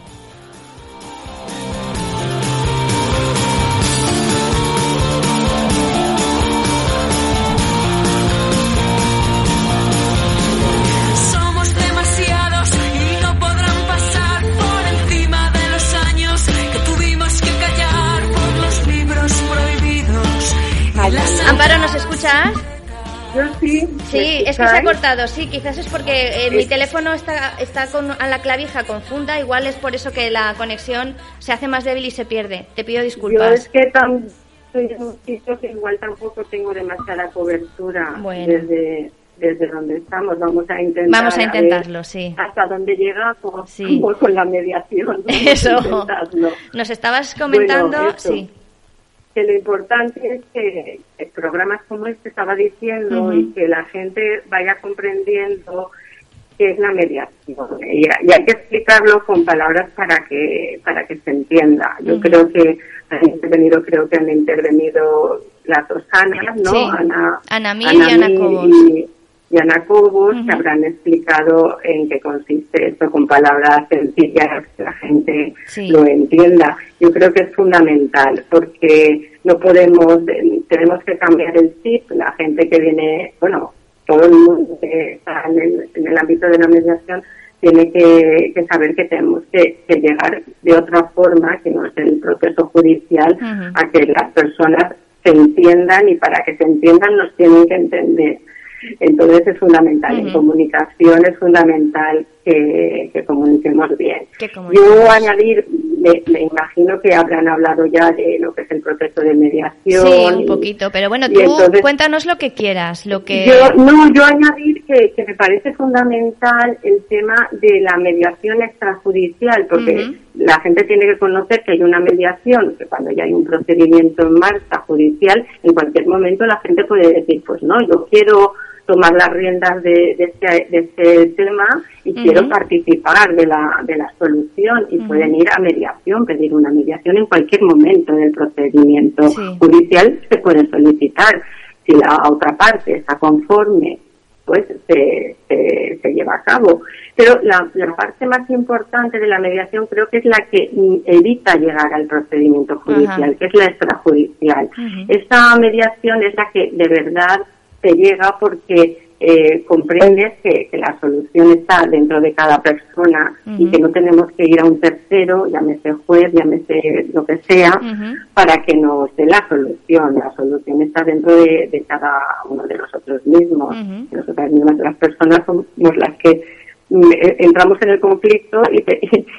Amparo, ¿nos escuchas? yo sí Sí, es que se ha cortado, sí, quizás es porque eh, mi teléfono está, está con, a la clavija confunda, igual es por eso que la conexión se hace más débil y se pierde. Te pido Yo disculpas. es que estoy en un sitio que igual tampoco tengo demasiada cobertura Bueno. desde, desde donde estamos. Vamos a intentar. Vamos a ver intentarlo, sí. Hasta dónde llegamos Sí. como con la mediación. A Eso. Nos estabas comentando, Bueno, sí. Que lo importante es que programas como este estaba diciendo y que la gente vaya comprendiendo qué es la mediación y, y hay que explicarlo con palabras para que para que se entienda. Yo creo que han intervenido, creo que han intervenido las dos Anas, ¿no? Sí. Ana, Ana Mir y Ana Cobos. y- y Ana que habrán explicado en qué consiste esto con palabras sencillas que la gente Sí. lo entienda. Yo creo que es fundamental porque no podemos, eh, tenemos que cambiar el chip. La gente que viene, bueno, todo el mundo que está en el, en el ámbito de la mediación tiene que, que saber que tenemos que, que llegar de otra forma, que no es el proceso judicial, a que las personas se entiendan y para que se entiendan nos tienen que entender. Entonces es fundamental, en Ujú. comunicación es fundamental que, que comuniquemos bien. Yo añadir, me, me imagino que habrán hablado ya de lo que es el proceso de mediación. Sí, un y- poquito, pero bueno, tú entonces- cuéntanos lo que quieras, lo que... yo, no, yo añadir que, que me parece fundamental el tema de la mediación extrajudicial, porque la gente tiene que conocer que hay una mediación, que cuando ya hay un procedimiento en marcha judicial, en cualquier momento la gente puede decir, pues no, yo quiero tomar las riendas de, de este, de este tema y quiero participar de la, de la solución y pueden ir a mediación, pedir una mediación en cualquier momento del procedimiento Sí. judicial se puede solicitar. Si la otra parte está conforme pues se, se, lleva a cabo. Pero la, parte más importante de la mediación creo que es la que evita llegar al procedimiento judicial, que es la extrajudicial. Esta mediación es la que de verdad se llega porque eh, comprendes que, la solución está dentro de cada persona y que no tenemos que ir a un tercero, llámese juez, llámese lo que sea, para que nos dé la solución. La solución está dentro de, cada uno de nosotros mismos. Nosotras mismas, las personas somos las que mm, eh, entramos en el conflicto y,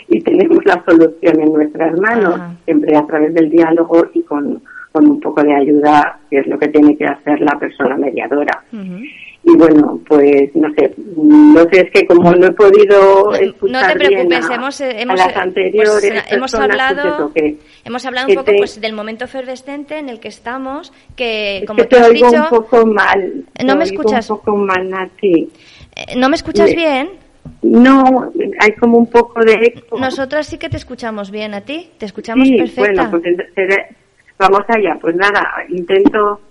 y, tenemos la solución en nuestras manos, siempre a través del diálogo y con, con un poco de ayuda, que es lo que tiene que hacer la persona mediadora y bueno, pues no sé, no sé, es que como no he podido escuchar no te preocupes, a, hemos, hemos, las anteriores pues, hemos pues hablado, que, hemos hablado un poco pues del momento efervescente en el que estamos, que como que tú te has oigo dicho, un poco mal, no me escuchas, un poco mal, Nati. Eh, ¿No me escuchas bien? No, hay como un poco de eco. Nosotras sí que te escuchamos bien, ¿a ti? Te escuchamos sí, perfecta. Bueno, pues vamos allá. Pues nada, intento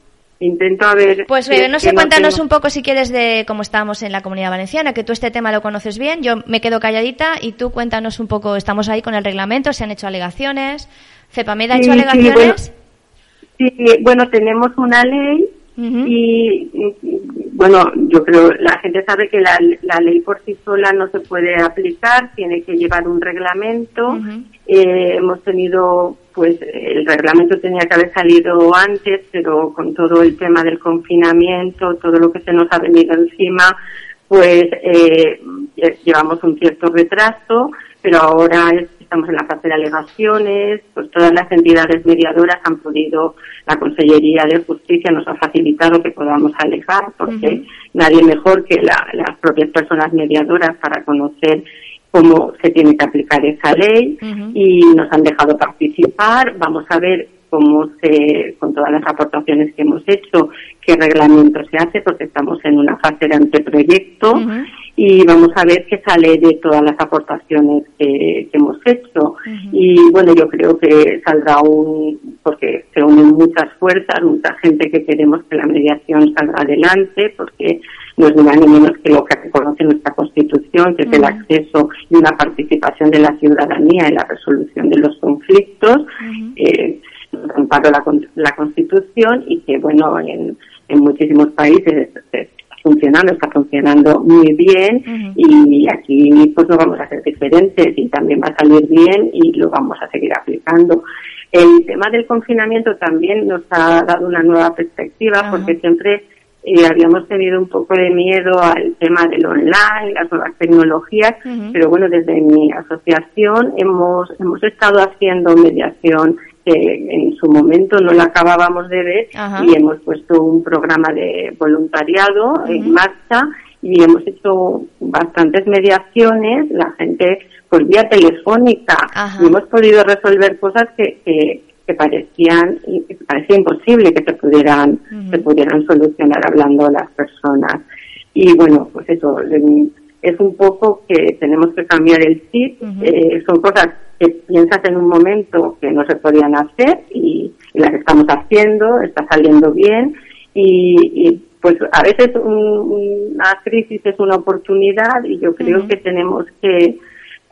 intento a ver. Pues eh, no sé, cuéntanos un poco si quieres de cómo estamos en la comunidad valenciana, que tú este tema lo conoces bien. Yo me quedo calladita y tú cuéntanos un poco. Estamos ahí con el reglamento, se han hecho alegaciones. ¿Cepamed ha hecho alegaciones? Sí bueno, tenemos una ley y, bueno, yo creo la gente sabe que la, la, ley por sí sola no se puede aplicar, tiene que llevar un reglamento. eh, hemos tenido, pues, el reglamento tenía que haber salido antes, pero con todo el tema del confinamiento, todo lo que se nos ha venido encima, pues eh, llevamos un cierto retraso, pero ahora es estamos en la fase de alegaciones, pues todas las entidades mediadoras han podido, la Consellería de Justicia nos ha facilitado que podamos alegar, porque nadie mejor que las propias personas mediadoras para conocer cómo se tiene que aplicar esa ley y nos han dejado participar. Vamos a ver cómo se, con todas las aportaciones que hemos hecho, qué reglamento se hace, porque estamos en una fase de anteproyecto y vamos a ver qué sale de todas las aportaciones que, hemos hecho. Y bueno, yo creo que saldrá un, porque se unen muchas fuerzas, mucha gente que queremos que la mediación salga adelante, porque no es ni más ni menos que lo que reconoce nuestra Constitución, que es el acceso y una participación de la ciudadanía en la resolución de los conflictos. Eh, amparo la, la Constitución y que, bueno, en, en muchísimos países funcionando, está funcionando muy bien y aquí pues no vamos a ser diferentes y también va a salir bien y lo vamos a seguir aplicando. El tema del confinamiento también nos ha dado una nueva perspectiva porque siempre eh, habíamos tenido un poco de miedo al tema del online, las nuevas tecnologías, pero bueno, desde mi asociación hemos, hemos estado haciendo mediación en su momento no la acabábamos de ver y hemos puesto un programa de voluntariado en marcha y hemos hecho bastantes mediaciones, la gente por vía telefónica y hemos podido resolver cosas que, que, parecían que parecía imposible que se pudieran se pudieran solucionar hablando las personas. Y bueno pues eso es un poco que tenemos que cambiar el chip. Eh, son cosas que piensas en un momento que no se podían hacer y, las estamos haciendo, está saliendo bien. Y, pues a veces una crisis es una oportunidad y yo creo que tenemos que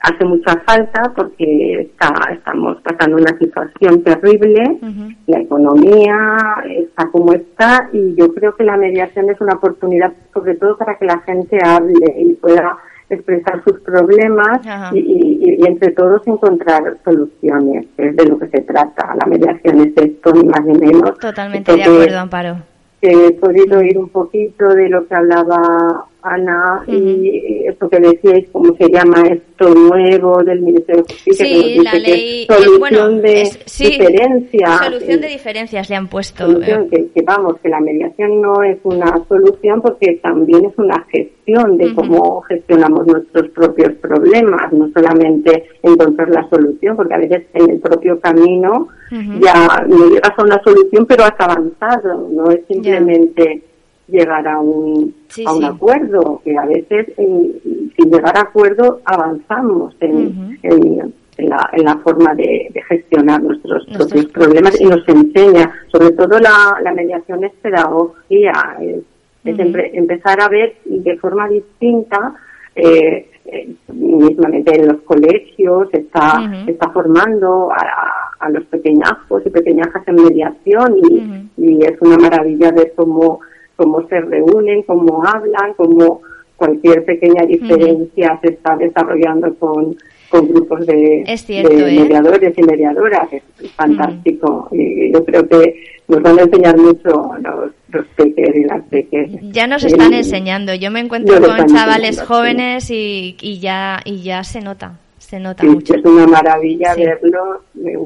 hace mucha falta porque está, estamos pasando una situación terrible, la economía está como está y yo creo que la mediación es una oportunidad sobre todo para que la gente hable y pueda expresar sus problemas y, entre todos encontrar soluciones, que es de lo que se trata. La mediación es esto, ni más ni menos. Totalmente de acuerdo, Amparo. he podido oír un poquito de lo que hablaba Ana, y esto que decíais, ¿cómo se llama esto nuevo del Ministerio de Justicia? Sí, la ley. solución de diferencias. Solución de diferencias le han puesto. que, vamos, que la mediación no es una solución porque también es una gestión de cómo gestionamos nuestros propios problemas, no solamente encontrar la solución, porque a veces en el propio camino ya no llegas a una solución, pero has avanzado, no es simplemente llegar a un, a un acuerdo, que a veces sin llegar a acuerdo avanzamos en, en, la, en la forma de, gestionar nuestros, propios problemas y nos enseña, sobre todo la, la mediación es pedagogía, es, Es empe- empezar a ver de forma distinta, eh, eh, mismamente en los colegios, se está, se está formando a, a los pequeñajos y pequeñajas en mediación y, y es una maravilla ver cómo, cómo se reúnen, cómo hablan, cómo cualquier pequeña diferencia se está desarrollando con, con grupos de, cierto, de ¿eh? mediadores y mediadoras. Es fantástico. Y yo creo que nos van a enseñar mucho los, los peques y las peques. Ya nos están Eh, enseñando. Yo me encuentro con chavales jóvenes y, y ya y ya se nota, se nota Sí, mucho. es una maravilla Sí. verlo. Me-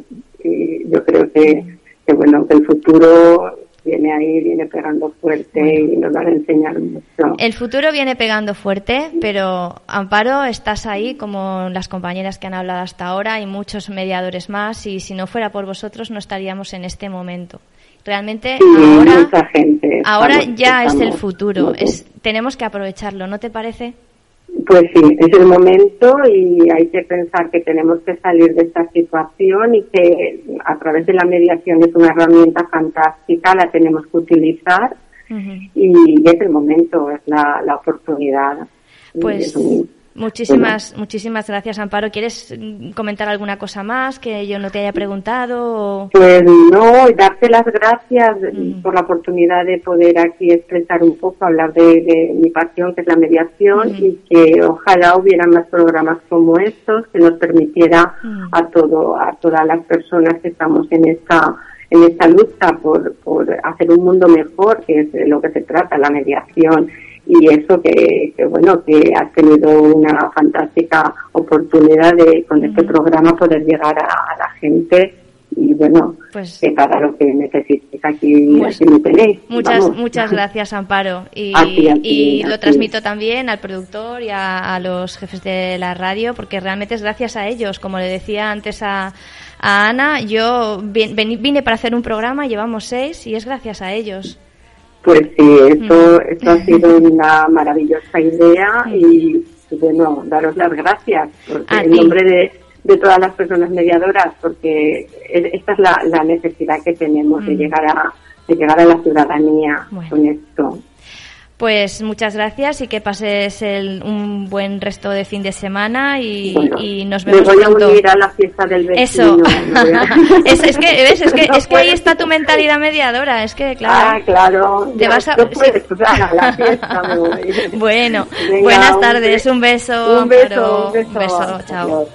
y yo creo que, que, bueno, que el futuro viene ahí, viene pegando fuerte y nos van a enseñar mucho. El futuro viene pegando fuerte, pero Amparo, estás ahí como las compañeras que han hablado hasta ahora y muchos mediadores más y si no fuera por vosotros no estaríamos en este momento. Realmente Sí, ahora, mucha gente. ahora estamos- ya es el futuro, es, tenemos que aprovecharlo, ¿no te parece? Pues sí, es el momento y hay que pensar que tenemos que salir de esta situación y que a través de la mediación es una herramienta fantástica, la tenemos que utilizar y es el momento, es la, la oportunidad. Pues muchísimas, muchísimas gracias, Amparo. ¿Quieres mm, comentar alguna cosa más que yo no te haya preguntado? o- Pues no, darte las gracias por la oportunidad de poder aquí expresar un poco, hablar de, de mi pasión, que es la mediación, y que ojalá hubiera más programas como estos que nos permitiera a todo, a todas las personas que estamos en esta en esta lucha por, por hacer un mundo mejor, que es de lo que se trata, la mediación, y eso que, que bueno, que has tenido una fantástica oportunidad de con este programa poder llegar a, a la gente y bueno, Pues- que para lo que necesites aquí, Pues- aquí me tenéis. Muchas, vamos. muchas gracias, Amparo. Y, A ti, a ti, y lo ti. transmito también al productor y a, a los jefes de la radio, porque realmente es gracias a ellos. Como le decía antes a, a Ana, yo vine para hacer un programa, llevamos seis, y es gracias a ellos. Pues sí, esto, Mm. esto ha sido una maravillosa idea y, y bueno, daros las gracias en nombre de, de todas las personas mediadoras, porque es- esta es la, la necesidad que tenemos de Mm. llegar a de llegar a la ciudadanía Bueno. con esto. Pues muchas gracias y que pases el- un buen resto de fin de semana y, Bueno, y nos me vemos voy pronto. a unir a la fiesta del vecino. Eso. me voy es, es que, ¿ves? Es que, No es que ahí está tu mentalidad mediadora. Es que, claro. Ah, claro. Te vas a- no puedes, Susana, a la fiesta me voy. Bueno, Venga, buenas tardes, un beso. Un beso, un beso. Un beso, chao. Adiós.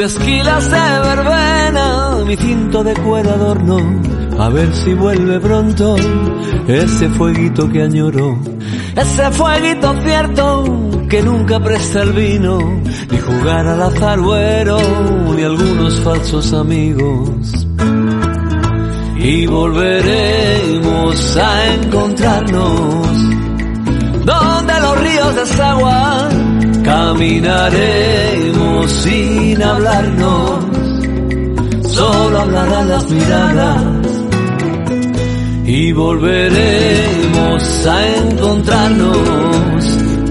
De esquilas de verbena, mi cinto de cuero adorno, a ver si vuelve pronto ese fueguito que añoro, ese fueguito cierto que nunca presta el vino, ni jugar al azaruero, ni algunos falsos amigos. Y volveremos a encontrarnos donde los ríos desaguan, caminaremos sin hablarnos, solo hablarán las miradas y volveremos a encontrarnos,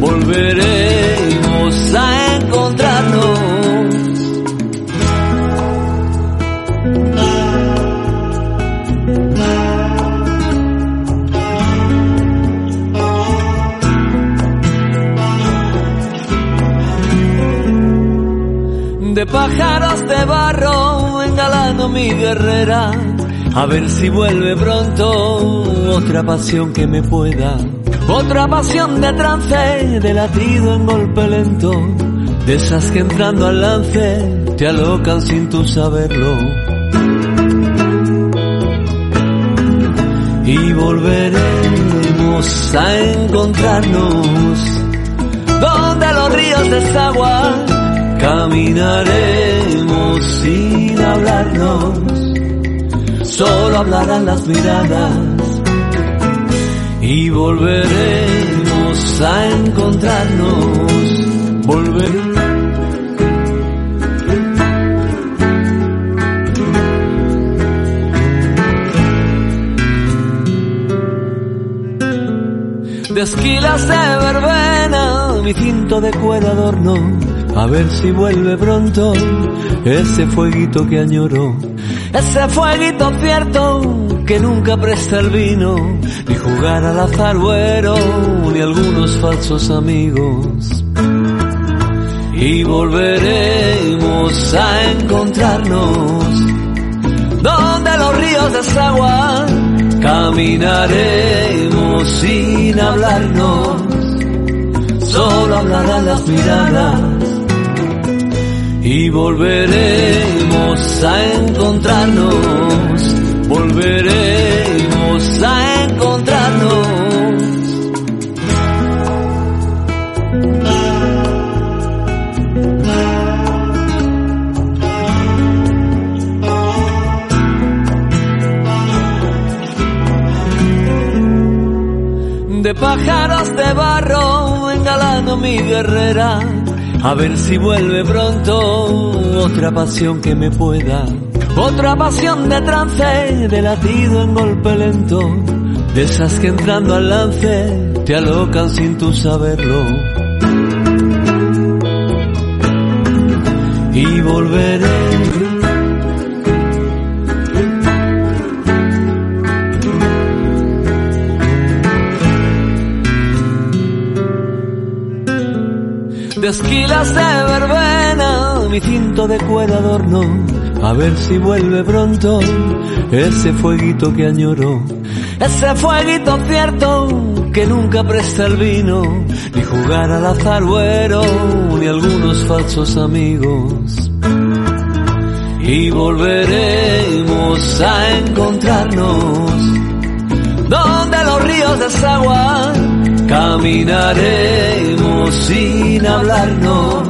volveremos a encontrarnos. Pájaros de barro engalano mi guerrera A ver si vuelve pronto otra pasión que me pueda. Otra pasión de trance, de latido en golpe lento. De esas que entrando al lance te alocan sin tu saberlo. Y volveremos a encontrarnos donde los ríos desaguan. Caminaremos sin hablarnos solo hablarán las miradas y volveremos a encontrarnos, volver. De esquilas de verbena, mi cinto de cuero adorno, a ver si vuelve pronto ese fueguito que añoro ese fueguito cierto que nunca presta el vino, ni jugar al azaruero, ni algunos falsos amigos. Y volveremos a encontrarnos donde los ríos desaguan, caminaremos sin hablarnos, solo hablarán las miradas y volveremos a encontrarnos, volveremos a encontrarnos. De pájaros de barro engalando mi guerrera a ver si vuelve pronto otra pasión que me pueda. Otra pasión de trance, de latido en golpe lento. De esas que entrando al lance te alocan sin tu saberlo. Y volveré esquilas de verbena, mi cinto de cuero adorno, a ver si vuelve pronto ese fueguito que añoro, ese fueguito cierto que nunca presta el vino, ni jugar al azaruero, ni algunos falsos amigos. Y volveremos a encontrarnos donde los ríos desaguan Caminaremos sin hablarnos,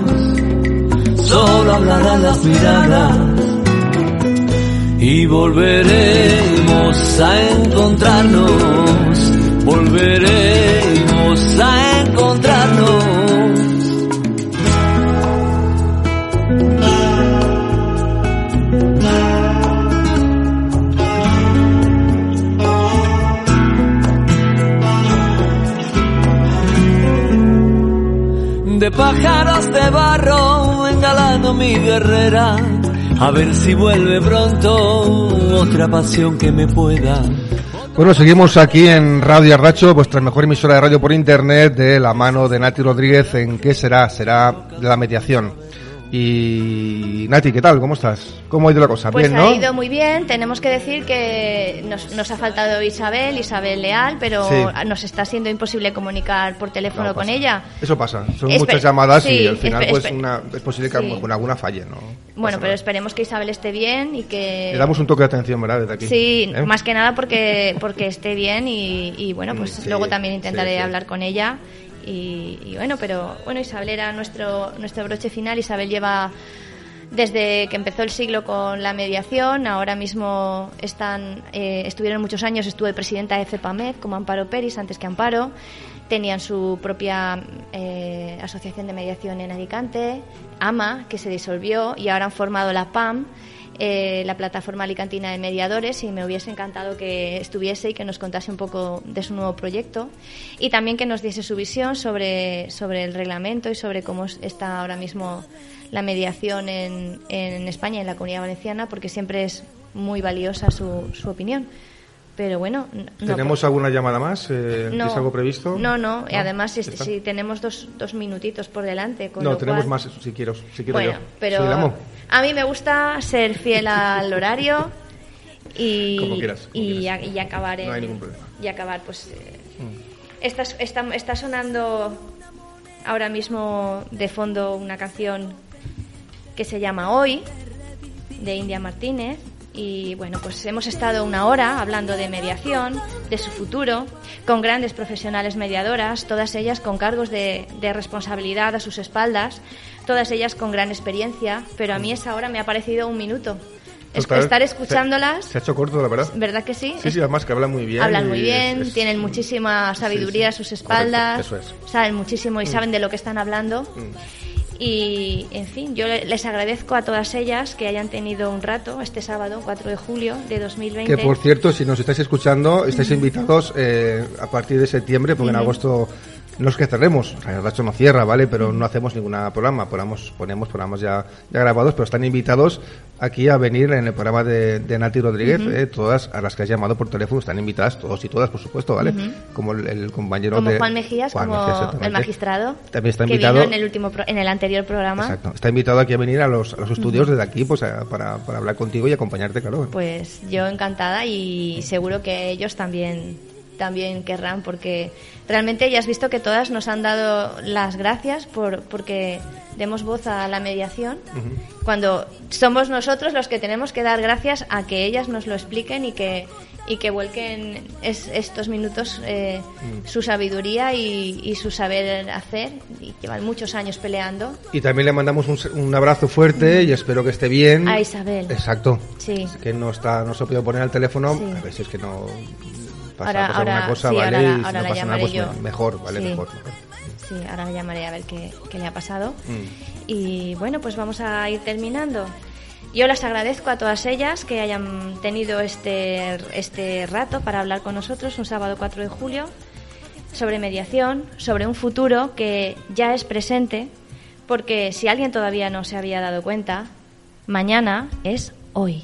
solo hablarán las miradas y volveremos a encontrarnos, volveremos a encontrarnos. Pájaros de barro engalando mi guerrera. A ver si vuelve pronto otra pasión que me pueda. Bueno, seguimos aquí en Radio Arracho, vuestra mejor emisora de radio por internet, de la mano de Nati Rodríguez. ¿En qué será? Será de la mediación. Y Nati, ¿qué tal? ¿Cómo estás? ¿Cómo ha ido la cosa? Pues bien, ¿no? ha ido muy bien. Tenemos que decir que nos, nos ha faltado Isabel, Isabel Leal, pero Sí. nos está siendo imposible comunicar por teléfono No, con ella. Eso pasa. Son Espe- muchas llamadas y al final pues una, es posible que sí. con alguna falle, ¿no? Bueno, pero esperemos que Isabel esté bien y que... Le damos un toque de atención, ¿verdad? Desde aquí. Sí, ¿Eh? más que nada porque porque esté bien y, y, bueno, pues luego también intentaré hablar con ella y, y bueno, pero bueno, Isabel era nuestro nuestro broche final. Isabel lleva desde que empezó el siglo con la mediación, ahora mismo están eh, estuvieron muchos años, estuve presidenta de CEPAMED como Amparo Peris antes que Amparo. Tenían su propia eh, asociación de mediación en Alicante, AMA, que se disolvió y ahora han formado la PAM, eh, la plataforma alicantina de mediadores y me hubiese encantado que estuviese y que nos contase un poco de su nuevo proyecto y también que nos diese su visión sobre, sobre el reglamento y sobre cómo está ahora mismo la mediación en, en España en la comunidad valenciana porque siempre es muy valiosa su, su opinión. Pero bueno, no- no, ¿Tenemos alguna llamada más? Eh, no, ¿Es algo previsto? No, no, y además si, si tenemos dos, dos minutitos por delante. Con No, lo tenemos cual- más si quiero, si quiero bueno, yo. pero a mí me gusta ser fiel al horario y, Como quieras, como y, quieras. y acabar en- No hay ningún problema. y acabar pues eh, Mm. está, está, está sonando ahora mismo de fondo una canción que se llama Hoy de India Martínez y bueno pues hemos estado una hora hablando de mediación de su futuro con grandes profesionales mediadoras todas ellas con cargos de, de responsabilidad a sus espaldas todas ellas con gran experiencia pero a mí esa hora me ha parecido un minuto Total, estar escuchándolas Se, ha hecho corto, la verdad. ¿Verdad que sí? Sí, sí, además que hablan muy bien. Hablan muy bien, es- es- tienen muchísima sabiduría sí, a sus espaldas, correcto, eso saben muchísimo y Mm. saben de lo que están hablando. Y, en fin, yo le- les agradezco a todas ellas que hayan tenido un rato este sábado, 4 de julio de 2020. Que por cierto, si nos estáis escuchando, estáis invitados eh, a partir de septiembre, porque en agosto no es que cerremos, Radio Racho no cierra, ¿vale? Pero no hacemos ningún programa, ponemos, ponemos programas ya, ya grabados, pero están invitados aquí a venir en el programa de, de Nati Rodríguez, eh, todas a las que has llamado por teléfono, están invitadas, todos y todas, por supuesto, ¿vale? Como el, el compañero como de... Juan Mejías, Juan como Mejías, el magistrado, También está que invitado... vino en el, último pro- en el anterior programa. Exacto. Está invitado aquí a venir a los, a los estudios desde aquí pues a- para, para hablar contigo y acompañarte, claro. Pues yo encantada y seguro que ellos también también querrán porque realmente ya has visto que todas nos han dado las gracias por porque demos voz a la mediación cuando somos nosotros los que tenemos que dar gracias a que ellas nos lo expliquen y que y que vuelquen es- estos minutos eh, Mm. su sabiduría y, y su saber hacer y llevan muchos años peleando Y también le mandamos un, un abrazo fuerte y espero que esté bien. a Isabel Exacto. sí Que no está, no se ha podido poner al teléfono. Sí. A ver si es que no pasa, Ahora- pasa ahora- cosa, sí, ¿vale? ahora la- y si ahora no la pasa nada, llamaré pues yo. me- mejor, ¿vale? Sí. Mejor. mejor. Sí, ahora le llamaré a ver qué, qué le ha pasado. Mm. Y bueno, pues vamos a ir terminando. Yo las agradezco a todas ellas que hayan tenido este, este rato para hablar con nosotros un sábado 4 de julio sobre mediación, sobre un futuro que ya es presente, porque si alguien todavía no se había dado cuenta, mañana es hoy.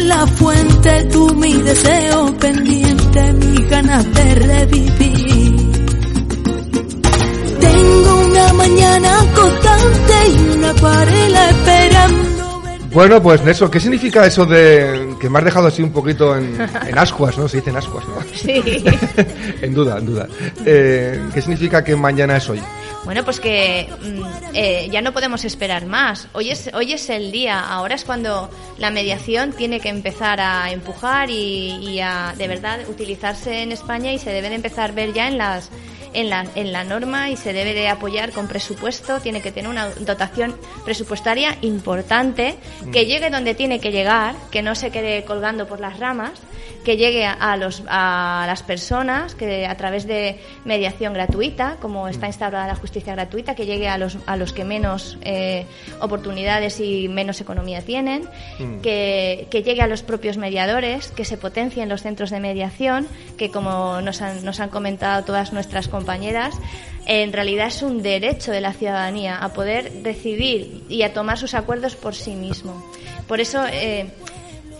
ganas de revivir. Tengo una mañana constante y una acuarela esperando. Bueno, pues Nelson, ¿qué significa eso de que me has dejado así un poquito en, en ascuas, ¿no? Se dice en ascuas, ¿no? Sí. en duda, en duda. Eh, ¿Qué significa que mañana es hoy? Bueno, pues que mm, eh, ya no podemos esperar más. Hoy es, hoy es el día, ahora es cuando la mediación tiene que empezar a empujar y, y a de verdad utilizarse en España y se debe de empezar a ver ya en las en la, en la norma y se debe de apoyar con presupuesto, tiene que tener una dotación presupuestaria importante, que llegue donde tiene que llegar, que no se quede colgando por las ramas, que llegue a, los, a las personas, que a través de mediación gratuita, como está instaurada la justicia gratuita, que llegue a los, a los que menos eh, oportunidades y menos economía tienen, Mm. que, que llegue a los propios mediadores, que se potencien los centros de mediación, que como nos han, nos han comentado todas nuestras compañeras, en realidad es un derecho de la ciudadanía a poder decidir y a tomar sus acuerdos por sí mismo. Por eso eh,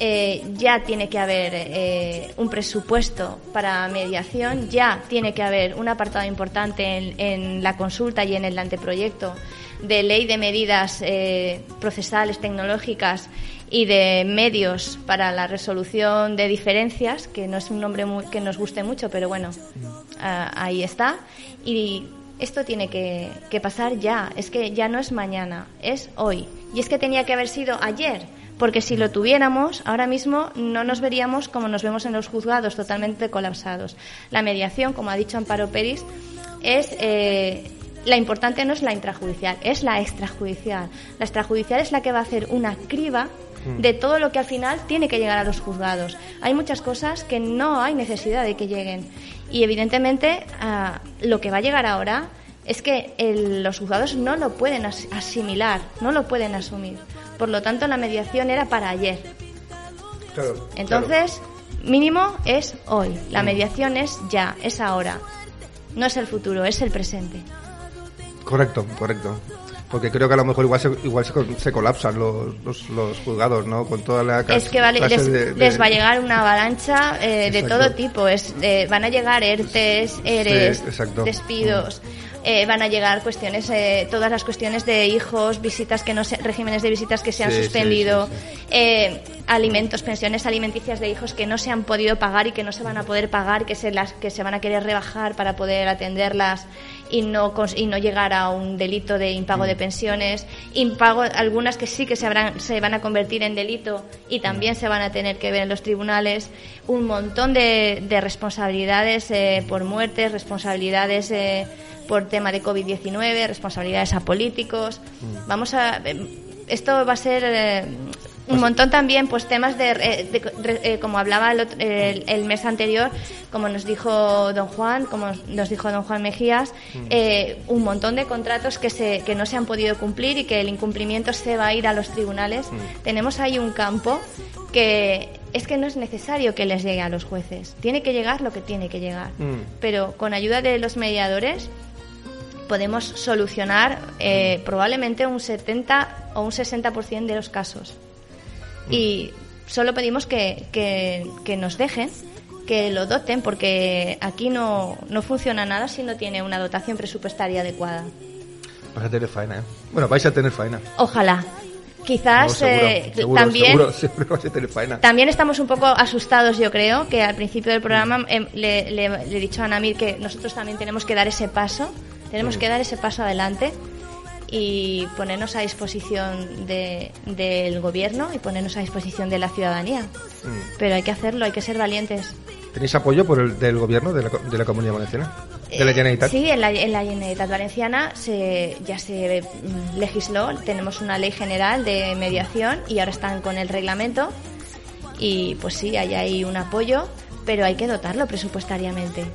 eh, ya tiene que haber eh, un presupuesto para mediación, ya tiene que haber un apartado importante en, en la consulta y en el anteproyecto de ley de medidas eh, procesales tecnológicas y de medios para la resolución de diferencias, que no es un nombre muy- que nos guste mucho, pero bueno, ah, ahí está. Y esto tiene que, que pasar ya, es que ya no es mañana, es hoy. Y es que tenía que haber sido ayer, porque si lo tuviéramos, ahora mismo no nos veríamos como nos vemos en los juzgados, totalmente colapsados. La mediación, como ha dicho Amparo Peris, es... eh, la importante no es la intrajudicial, es la extrajudicial. La extrajudicial es la que va a hacer una criba de todo lo que al final tiene que llegar a los juzgados. Hay muchas cosas que no hay necesidad de que lleguen. Y evidentemente ah, lo que va a llegar ahora es que el- los juzgados no lo pueden as- asimilar, no lo pueden asumir. Por lo tanto, la mediación era para ayer. Claro, Entonces, mínimo es hoy. La mediación es ya, es ahora. No es el futuro, es el presente. Correcto, correcto. Porque creo que a lo mejor igual se, igual se, se colapsan los, los, los juzgados, ¿no? Con toda la Es que vale, les, de- de- les va a llegar una avalancha eh, de todo tipo. Es, eh, van a llegar ERTES, ERES, Sí, despidos. Eh, van a llegar cuestiones, eh, todas las cuestiones de hijos, visitas que no se, regímenes de visitas que se han Sí, suspendido, sí, eh, alimentos, pensiones alimenticias de hijos que no se han podido pagar y que no se van a poder pagar, que se las que se van a querer rebajar para poder atenderlas y no y no llegar a un delito de impago Mm. de pensiones, impago algunas que sí que se habrán se van a convertir en delito y también se van a tener que ver en los tribunales, un montón de, de responsabilidades eh, por muertes, responsabilidades eh, por tema de COVID-19, responsabilidades a políticos. Mm. Vamos a eh, esto va a ser eh, un montón también pues temas de, eh, de- como hablaba el, otro- el- el mes anterior como nos dijo don Juan como nos dijo don Juan Mejías eh, un montón de contratos que se que no se han podido cumplir y que el incumplimiento se va a ir a los tribunales tenemos ahí un campo que es que no es necesario que les llegue a los jueces tiene que llegar lo que tiene que llegar Mm. pero con ayuda de los mediadores podemos solucionar eh, probablemente un 70 o un 60% de los casos. Y solo pedimos que, que- que nos dejen, que lo doten, porque aquí no, no funciona nada si no tiene una dotación presupuestaria adecuada. Vas a tener faena, ¿eh? Bueno, vais a tener faena. Ojalá. No, Quizás seguro, eh, seguro, también Seguro, vais a tener faena. También estamos un poco asustados, yo creo, que al principio del programa le, le- le he dicho a Namir que nosotros también tenemos que dar ese paso, tenemos que dar ese paso adelante y ponernos a disposición de- del gobierno y ponernos a disposición de la ciudadanía. Pero hay que hacerlo, hay que ser valientes. ¿Tenéis apoyo por el, del gobierno de la, de la Comunidad Valenciana? ¿De la Eh, Generalitat? Sí, en la, en la Generalitat Valenciana se, ya se mm, legisló, tenemos una ley general de mediación y ahora están con el reglamento y pues sí, ahí hay un apoyo, pero hay que dotarlo presupuestariamente.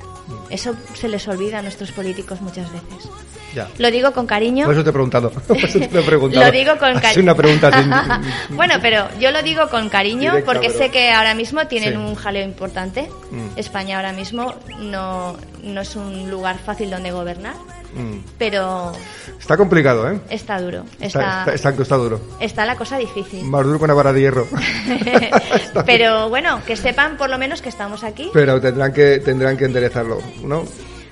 Eso se les olvida a nuestros políticos muchas veces. Ya. Lo digo con cariño. Por eso te he preguntado. Por eso te he preguntado. Lo digo con cariño. una pregunta así. bueno, pero yo lo digo con cariño Directa, porque pero- sé que ahora mismo tienen Sí. un jaleo importante. Mm. España ahora mismo no, no es un lugar fácil donde gobernar, Mm. pero Está complicado, ¿eh? está duro. Está, Está, está, duro. está la cosa difícil. Más duro que una vara de hierro. pero bueno, que sepan por lo menos que estamos aquí. Pero tendrán que, tendrán que enderezarlo, ¿no?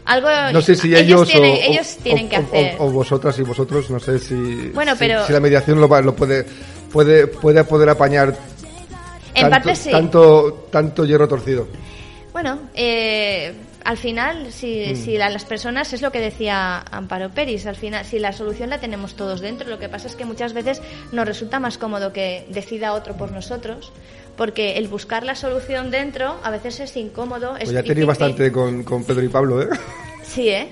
Algo No sé si ellos, tienen, o, ellos tienen o- que hacer. O, vosotras y vosotros, no sé si, Bueno, si- pero- si la mediación lo, lo puede, puede, puede poder apañar en tanto, parte sí. tanto, tanto hierro torcido. Bueno, eh, al final, si, Mm. si la- las personas, es lo que decía Amparo Peris, al final, si la solución la tenemos todos dentro, lo que pasa es que muchas veces nos resulta más cómodo que decida otro por nosotros, porque el buscar la solución dentro a veces es incómodo. Es Pues ya tenéis bastante con, con Pedro y Pablo, ¿eh? Sí, ¿eh?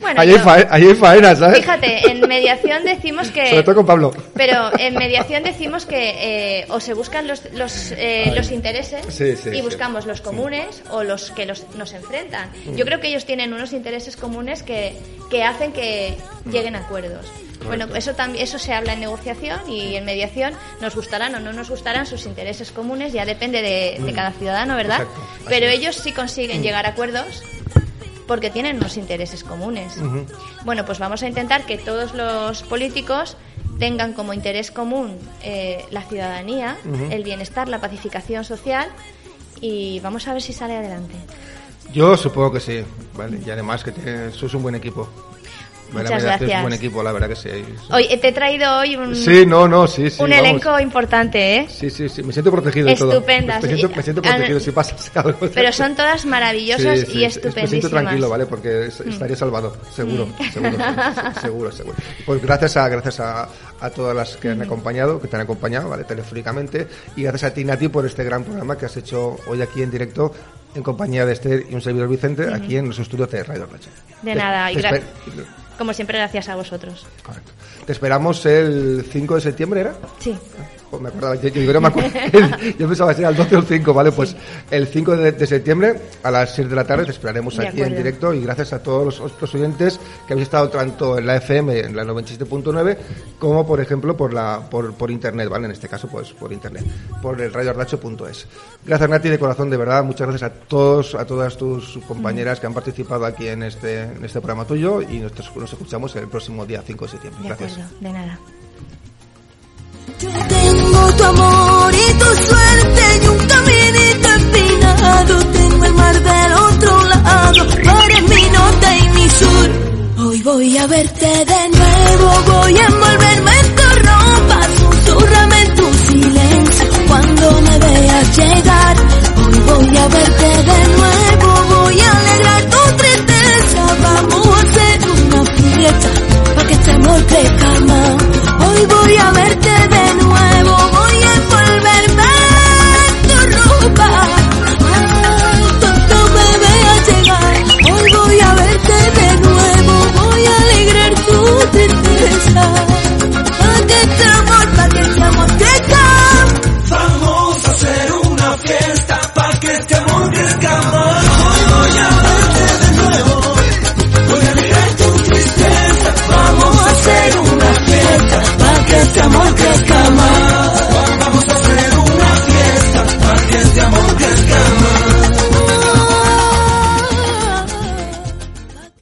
Bueno, ahí, hay yo- fae- ahí hay faena, ¿sabes? fíjate, en mediación decimos que... Sobre todo con Pablo. Pero en mediación decimos que eh, o se buscan los, los, eh, los intereses Sí, sí, y sí. buscamos los comunes o los que los, nos enfrentan. Mm. Yo creo que ellos tienen unos intereses comunes que, que hacen que lleguen a acuerdos. Bueno, eso también eso se habla en negociación y en mediación nos gustarán o no nos gustarán sus intereses comunes, ya depende de, de cada ciudadano, ¿verdad? Mm. Pero ellos sí consiguen llegar a acuerdos porque tienen unos intereses comunes. Bueno, pues vamos a intentar que todos los políticos tengan como interés común eh, la ciudadanía, el bienestar, la pacificación social y vamos a ver si sale adelante. Yo supongo que sí, ¿vale? Y además que te- sois un buen equipo. Muchas La verdad que Es gracias. un buen equipo, la verdad que sí. Hoy eh, te he traído hoy un, Sí, no, no, sí, sí. un elenco importante, ¿eh? Sí, sí, sí, me siento protegido. Estupendas. Me siento, me siento protegido Ah, si pasa algo. Pero son todas maravillosas Sí, sí, y sí, estupendísimas. Me siento tranquilo, ¿vale? Porque es- estaré salvado, seguro, seguro, seguro, seguro, seguro. Pues gracias a gracias a, a todas las que han acompañado, que te han acompañado, ¿vale? Telefónicamente, y gracias a ti, Nati, por este gran programa que has hecho hoy aquí en directo en compañía de Esther y un servidor Vicente, aquí en nuestro estudio de Radio Racha. De nada, y Te gra- esper- como siempre, gracias a vosotros. Correcto. Te esperamos el 5 de septiembre, ¿era? Sí. Jo, me acordaba, yo, yo, no me acuerdo. yo pensaba que era el 12 o el 5, ¿vale? Pues el 5 de, de septiembre a las 6 de la tarde te esperaremos De aquí en directo y gracias a todos los, los oyentes que habéis estado tanto en la FM, en la 97.9, como por ejemplo por la por, por internet, ¿vale? En este caso, pues por internet, por el radioardacho.es. Gracias Nati de corazón, de verdad, muchas gracias a todos, a todas tus compañeras que han participado aquí en este, en este programa tuyo y nos, nos escuchamos el próximo día 5 de septiembre. De Gracias. acuerdo, de nada tu amor y tu suerte y un caminito empinado. Tengo el mar del otro lado, para mi norte y mi sur. Hoy voy a verte de nuevo, voy a envolverme en tu ropa, susurrame en tu silencio cuando me veas llegar. Hoy voy a verte de nuevo, voy a alegrar tu tristeza, vamos a hacer una fiesta para que este amor crezca más. Hoy voy a ver